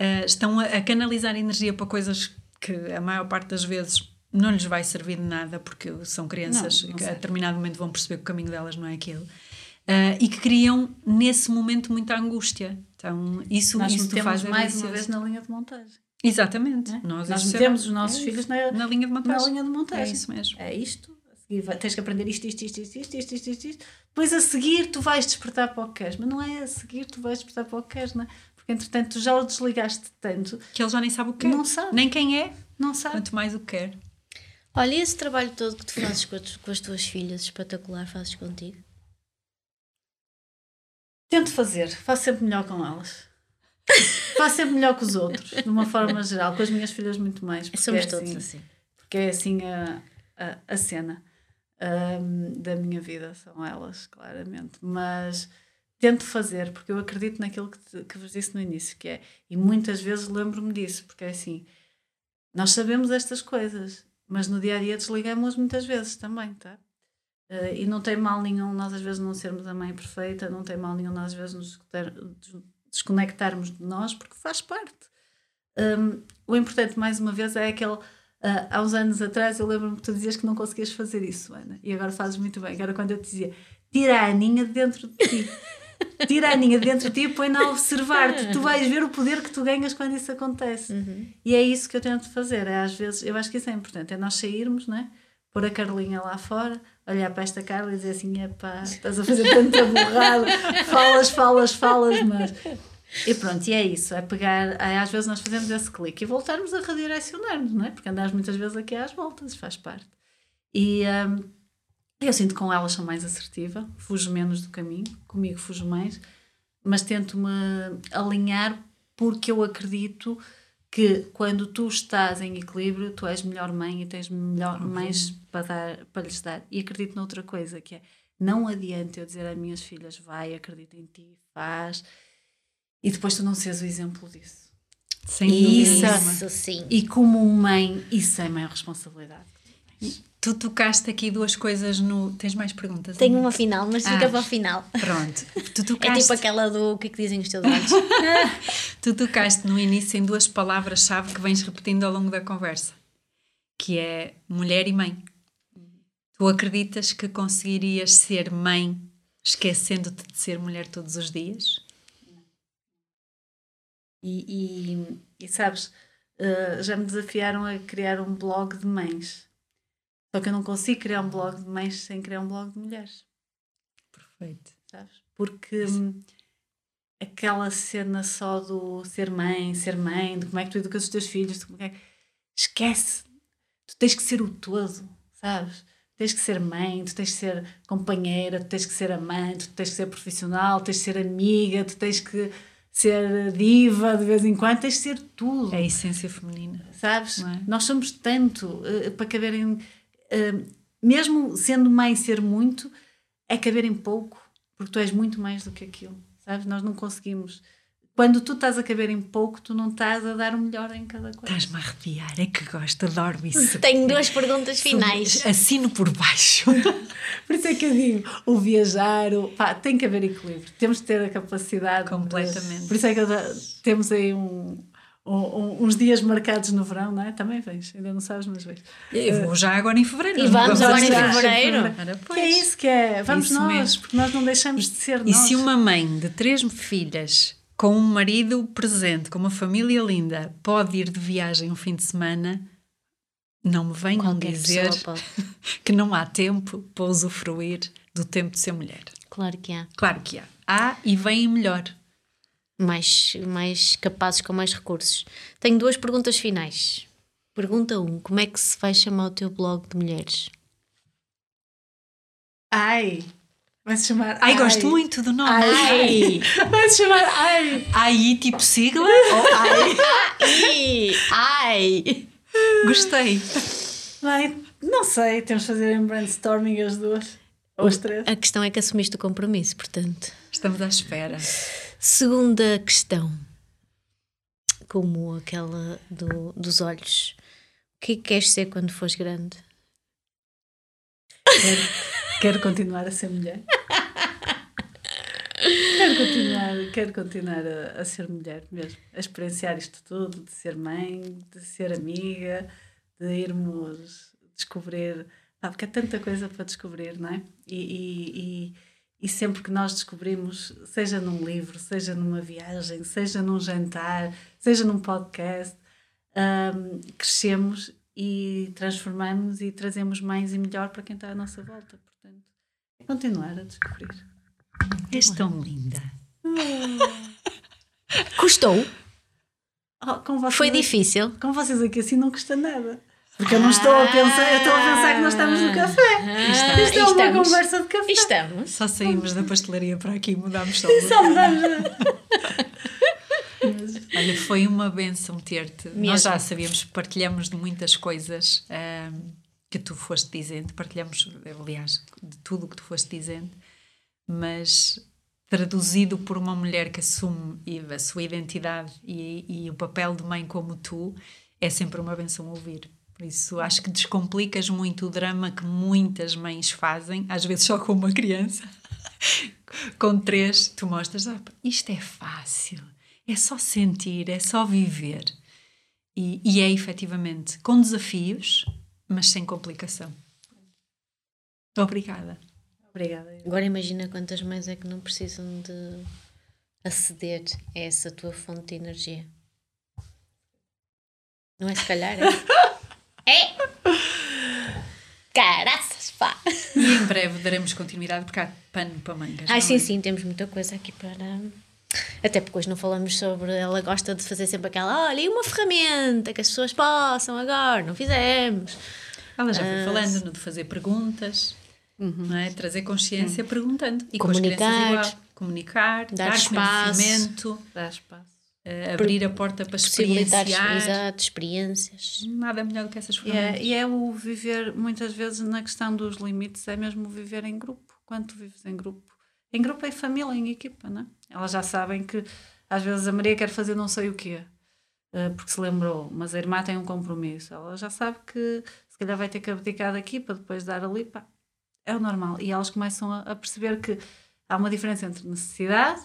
[SPEAKER 1] uh, estão a, a, canalizar energia para coisas que a maior parte das vezes não lhes vai servir de nada porque são crianças não, não que a determinado momento vão perceber que o caminho delas não é aquele. Uh, e que criam nesse momento muita angústia. Então, isso,
[SPEAKER 3] Nós
[SPEAKER 1] isso
[SPEAKER 3] faz mais uma vez na linha de montagem.
[SPEAKER 1] Exatamente.
[SPEAKER 3] É? Nós, Nós metemos os nossos é filhos na,
[SPEAKER 1] na, linha de montagem.
[SPEAKER 3] Na linha de montagem.
[SPEAKER 1] É isso mesmo.
[SPEAKER 3] É isto. tens que aprender isto, isto, isto, isto, isto, isto, isto, isto, isto. Depois a seguir tu vais despertar para o que queres. Mas não é a seguir tu vais despertar para o que queres, não é? Entretanto já o desligaste tanto
[SPEAKER 1] que ele já nem sabe o que quer.
[SPEAKER 3] Não sabe.
[SPEAKER 1] Nem quem é,
[SPEAKER 3] não sabe.
[SPEAKER 1] Quanto mais o que quer.
[SPEAKER 2] Olha, esse trabalho todo que tu fazes com, com as tuas filhas, espetacular, fazes contigo?
[SPEAKER 3] Tento fazer, faço sempre melhor com elas. faço sempre melhor que os outros, de uma forma geral, com as minhas filhas muito mais.
[SPEAKER 2] Somos é todos assim, assim.
[SPEAKER 3] Porque é assim a, a, a cena um, da minha vida, são elas, claramente. Mas tento fazer, porque eu acredito naquilo que, que vos disse no início, que é, e muitas vezes lembro-me disso, porque é assim, nós sabemos estas coisas, mas no dia a dia desligamos muitas vezes também, tá? Uh, e não tem mal nenhum nós às vezes não sermos a mãe perfeita, não tem mal nenhum nós às vezes nos desconectarmos de nós, porque faz parte. Um, o importante, mais uma vez, é aquele Uh, há uns anos atrás eu lembro-me que tu dizias que não conseguias fazer isso, Ana, e agora fazes muito bem. Agora, quando eu te dizia, tira a Aninha de dentro de ti, tira a Aninha de dentro de ti e põe-na a observar-te, tu vais ver o poder que tu ganhas quando isso acontece. Uhum. E é isso que eu tento fazer. É, às vezes, eu acho que isso é importante, é nós sairmos, não é? pôr a Carlinha lá fora, olhar para esta Carla e dizer assim: epá, estás a fazer tanta borrada, falas, falas, falas, mas e pronto, e é isso, é pegar, é, às vezes nós fazemos esse clique e voltarmos a redirecionar-nos, não é? Porque andamos muitas vezes aqui às voltas, faz parte. E um, eu sinto que com elas sou mais assertiva, fujo menos do caminho, comigo fujo mais, mas tento-me alinhar porque eu acredito que quando tu estás em equilíbrio, tu és melhor mãe e tens melhor, uhum. mais para, dar, para lhes dar. E acredito noutra coisa, que é, não adianta eu dizer às minhas filhas, vai, acredita em ti, faz e depois tu não seres o exemplo disso.
[SPEAKER 2] Sem isso, isso sim.
[SPEAKER 3] E como mãe, isso é a maior responsabilidade.
[SPEAKER 1] Tu tocaste aqui duas coisas no. Tens mais perguntas?
[SPEAKER 2] Tenho uma final, mas fica ah, para o final.
[SPEAKER 1] Pronto. Tu
[SPEAKER 2] tocaste... É tipo aquela do o que é que dizem os teus olhos.
[SPEAKER 1] tu tocaste no início em duas palavras-chave que vens repetindo ao longo da conversa, que é mulher e mãe. Tu acreditas que conseguirias ser mãe esquecendo-te de ser mulher todos os dias?
[SPEAKER 3] E, e, e sabes, uh, já me desafiaram a criar um blog de mães. Só que eu não consigo criar um blog de mães sem criar um blog de mulheres.
[SPEAKER 1] Perfeito.
[SPEAKER 3] Sabes? Porque hum, aquela cena só do ser mãe, ser mãe, de como é que tu educas os teus filhos, como é que... esquece. Tu tens que ser o todo, sabes? tens que ser mãe, tu tens que ser companheira, tu tens que ser amante, tu tens que ser profissional, tens que ser amiga, tu tens que ser diva de vez em quando, tens de ser tudo.
[SPEAKER 1] É a essência feminina.
[SPEAKER 3] Sabes? É? Nós somos tanto uh, para caber em. Uh, mesmo sendo mãe ser muito, é caber em pouco, porque tu és muito mais do que aquilo. Sabes? Nós não conseguimos quando tu estás a caber em pouco, tu não estás a dar o melhor em cada coisa.
[SPEAKER 1] Estás-me a arrepiar, é que gosto, adoro isso.
[SPEAKER 2] Tenho duas perguntas finais.
[SPEAKER 1] Assino por baixo.
[SPEAKER 3] por isso é que eu digo: o viajar, o, pá, tem que haver equilíbrio. Temos de ter a capacidade.
[SPEAKER 1] Completamente.
[SPEAKER 3] Por isso é que temos aí um, um, uns dias marcados no verão, não é? Também vens, ainda não sabes, mas vens.
[SPEAKER 1] Eu vou já agora em fevereiro.
[SPEAKER 2] E vamos agora em fevereiro.
[SPEAKER 3] Que é isso que é, vamos isso nós, mesmo. porque nós não deixamos de ser e nós.
[SPEAKER 1] E se uma mãe de três filhas com um marido presente, com uma família linda, pode ir de viagem um fim de semana, não me venham Qualquer dizer que não há tempo para usufruir do tempo de ser mulher.
[SPEAKER 2] Claro que há.
[SPEAKER 1] Claro que há. Há e vem melhor.
[SPEAKER 2] Mais, mais capazes com mais recursos. Tenho duas perguntas finais. Pergunta 1. Um, como é que se vai chamar o teu blog de mulheres?
[SPEAKER 3] Ai, Vai se chamar.
[SPEAKER 1] Ai, ai, gosto muito do nome.
[SPEAKER 3] Ai. Vai se chamar Ai.
[SPEAKER 1] Ai, tipo sigla? Ou ai?
[SPEAKER 2] ai. Ai.
[SPEAKER 1] Gostei.
[SPEAKER 3] Vai, não sei, temos de fazer em brainstorming as duas. Ou as três.
[SPEAKER 2] A questão é que assumiste o compromisso, portanto.
[SPEAKER 1] Estamos à espera.
[SPEAKER 2] Segunda questão. Como aquela do, dos olhos. O que é que queres ser quando fores grande?
[SPEAKER 3] Quero, quero continuar a ser mulher. quero continuar, quero continuar a, a, ser mulher mesmo, a experienciar isto tudo, de ser mãe, de ser amiga, de irmos descobrir, ah, porque há tanta coisa para descobrir, não é? E, e, e, e, sempre que nós descobrimos, seja num livro, seja numa viagem, seja num jantar, seja num podcast, um, crescemos e transformamos e trazemos mais e melhor para quem está à nossa volta. Portanto, é continuar a descobrir.
[SPEAKER 1] És tão linda.
[SPEAKER 2] Custou?
[SPEAKER 3] Oh,
[SPEAKER 2] Foi difícil?
[SPEAKER 3] Com vocês aqui assim não custa nada. Porque eu não estou a pensar, eu estou a pensar que nós estamos no café. Ah, Isto é uma estamos. conversa de café.
[SPEAKER 2] Estamos.
[SPEAKER 1] Só saímos da pastelaria para aqui e mudámos só.
[SPEAKER 3] Só mudamos.
[SPEAKER 1] Olha, foi uma benção ter-te. Nós já sabíamos, partilhamos de muitas coisas um, que tu foste dizendo, partilhamos, aliás, de tudo o que tu foste dizendo mas traduzido por uma mulher que assume a sua identidade e, e, o papel de mãe como tu, é sempre uma benção ouvir. Isso, acho que descomplicas muito o drama que muitas mães fazem, às vezes só com uma criança. com três, tu mostras, ah, isto é fácil, é só sentir, é só viver. E, e é efetivamente com desafios, mas sem complicação. Obrigada.
[SPEAKER 3] Obrigada.
[SPEAKER 2] Agora imagina quantas mães é que não precisam de aceder a essa tua fonte de energia. Não é se calhar? É? é. Caraças, pá!
[SPEAKER 1] E em breve daremos continuidade porque há pano para mangas. Não
[SPEAKER 2] sim,
[SPEAKER 1] é?
[SPEAKER 2] sim, temos muita coisa aqui para. Até porque hoje não falamos sobre. Ela gosta de fazer sempre aquela. Olha, e uma ferramenta que as pessoas possam agora, não fizemos.
[SPEAKER 1] Ela já foi
[SPEAKER 2] Ah,
[SPEAKER 1] falando no de fazer perguntas, não é? trazer consciência perguntando. E
[SPEAKER 2] Comunicar.
[SPEAKER 1] com as crianças igual. Comunicar,
[SPEAKER 2] Dar
[SPEAKER 1] dar,
[SPEAKER 2] espaço.
[SPEAKER 1] conhecimento,
[SPEAKER 3] Dá espaço.
[SPEAKER 1] Eh, abrir a porta para
[SPEAKER 2] Possibilitar
[SPEAKER 1] experienciar.
[SPEAKER 2] exato, experiências.
[SPEAKER 1] Nada melhor do que essas
[SPEAKER 3] E
[SPEAKER 1] ferramentas.
[SPEAKER 3] é, e é o viver, muitas vezes, na questão dos limites, é mesmo viver em grupo. Quando tu vives em grupo. Em grupo, em família, em equipa, não é? Elas já sabem que, às vezes, a Maria quer fazer não sei o quê, eh, porque se lembrou, mas a irmã tem um compromisso. Ela já sabe que, se calhar, vai ter que abdicar daqui para depois dar ali, pá. É o normal. E elas começam a, a perceber que há uma diferença entre necessidade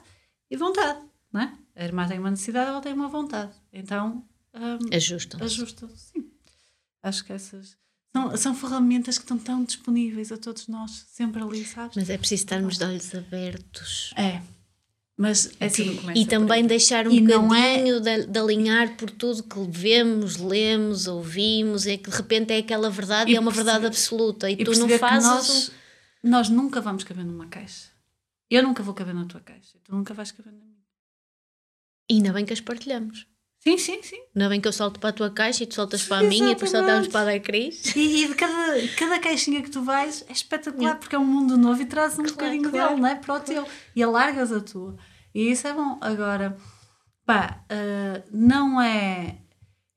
[SPEAKER 3] e vontade, não é? A irmã tem uma necessidade, ela tem uma vontade. Então, hum,
[SPEAKER 2] Ajustam.
[SPEAKER 3] ajustam sim. Acho que essas são, são ferramentas que estão tão disponíveis a todos nós, sempre ali, sabes?
[SPEAKER 2] Mas é preciso estarmos de olhos abertos.
[SPEAKER 3] É. Mas é assim,
[SPEAKER 2] E também deixar um
[SPEAKER 3] E não
[SPEAKER 2] bocadinho de, de alinhar por tudo que vemos, lemos, ouvimos, é que de repente é aquela verdade e, é uma verdade
[SPEAKER 3] perceber-
[SPEAKER 2] absoluta. E,
[SPEAKER 3] e
[SPEAKER 2] tu não fazes
[SPEAKER 3] nós,
[SPEAKER 2] um.
[SPEAKER 3] nós nunca vamos caber numa caixa. Eu nunca vou caber na tua caixa. Tu nunca vais caber na minha.
[SPEAKER 2] E ainda bem que as partilhamos.
[SPEAKER 3] Sim, sim, sim.
[SPEAKER 2] Ainda bem que eu salto para a tua caixa e tu saltas para a minha e depois saltamos
[SPEAKER 3] Exatamente.
[SPEAKER 2] para a da Cris.
[SPEAKER 3] E, e de cada, cada caixinha que tu vais é espetacular porque é um mundo novo e traz um
[SPEAKER 2] Claro,
[SPEAKER 3] bocadinho
[SPEAKER 2] claro,
[SPEAKER 3] dele, não é? Para o teu. E alargas a tua. E isso é bom. Agora, pá, ah, não é.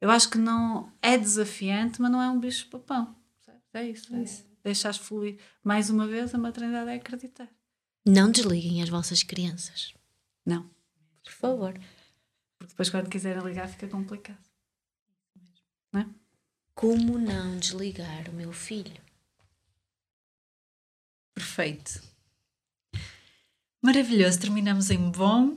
[SPEAKER 3] Eu acho que não é desafiante, mas não é um bicho papão. É isso. É isso. Deixares fluir. Mais uma vez, a maternidade é acreditar.
[SPEAKER 2] Não desliguem as vossas crianças.
[SPEAKER 3] Não.
[SPEAKER 2] Por favor.
[SPEAKER 3] Porque depois, quando quiserem ligar, fica complicado. Não é?
[SPEAKER 2] Como não desligar o meu filho?
[SPEAKER 1] Perfeito. Maravilhoso, terminamos em bom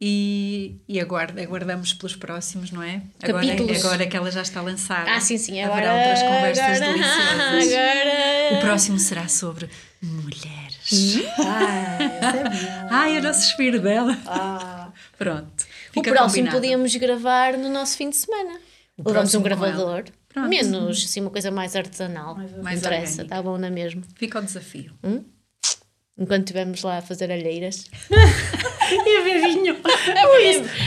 [SPEAKER 1] e, e aguarda, aguardamos pelos próximos, não é? Agora,
[SPEAKER 2] Capítulos.
[SPEAKER 1] agora que ela já está lançada.
[SPEAKER 2] Ah, sim, sim. Agora,
[SPEAKER 1] Haverá outras conversas
[SPEAKER 2] agora,
[SPEAKER 1] deliciosas.
[SPEAKER 2] Agora.
[SPEAKER 1] O próximo será sobre mulheres.
[SPEAKER 3] Ah, é bom.
[SPEAKER 1] Ai, o nosso suspiro dela.
[SPEAKER 3] Ah,
[SPEAKER 1] Pronto.
[SPEAKER 2] O
[SPEAKER 1] fica
[SPEAKER 2] próximo
[SPEAKER 1] combinado.
[SPEAKER 2] podíamos gravar no nosso fim de semana. Levamos um gravador. Menos, assim, uma coisa mais artesanal.
[SPEAKER 3] Mais
[SPEAKER 2] Não interessa, está bom na mesmo.
[SPEAKER 1] Fica o desafio.
[SPEAKER 2] Enquanto estivermos lá a fazer alheiras.
[SPEAKER 3] e a ver vinho.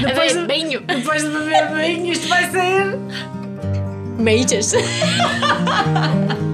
[SPEAKER 2] Depois
[SPEAKER 3] de-
[SPEAKER 2] banho.
[SPEAKER 3] Depois de beber vinho, isto vai ser.
[SPEAKER 2] Meijas.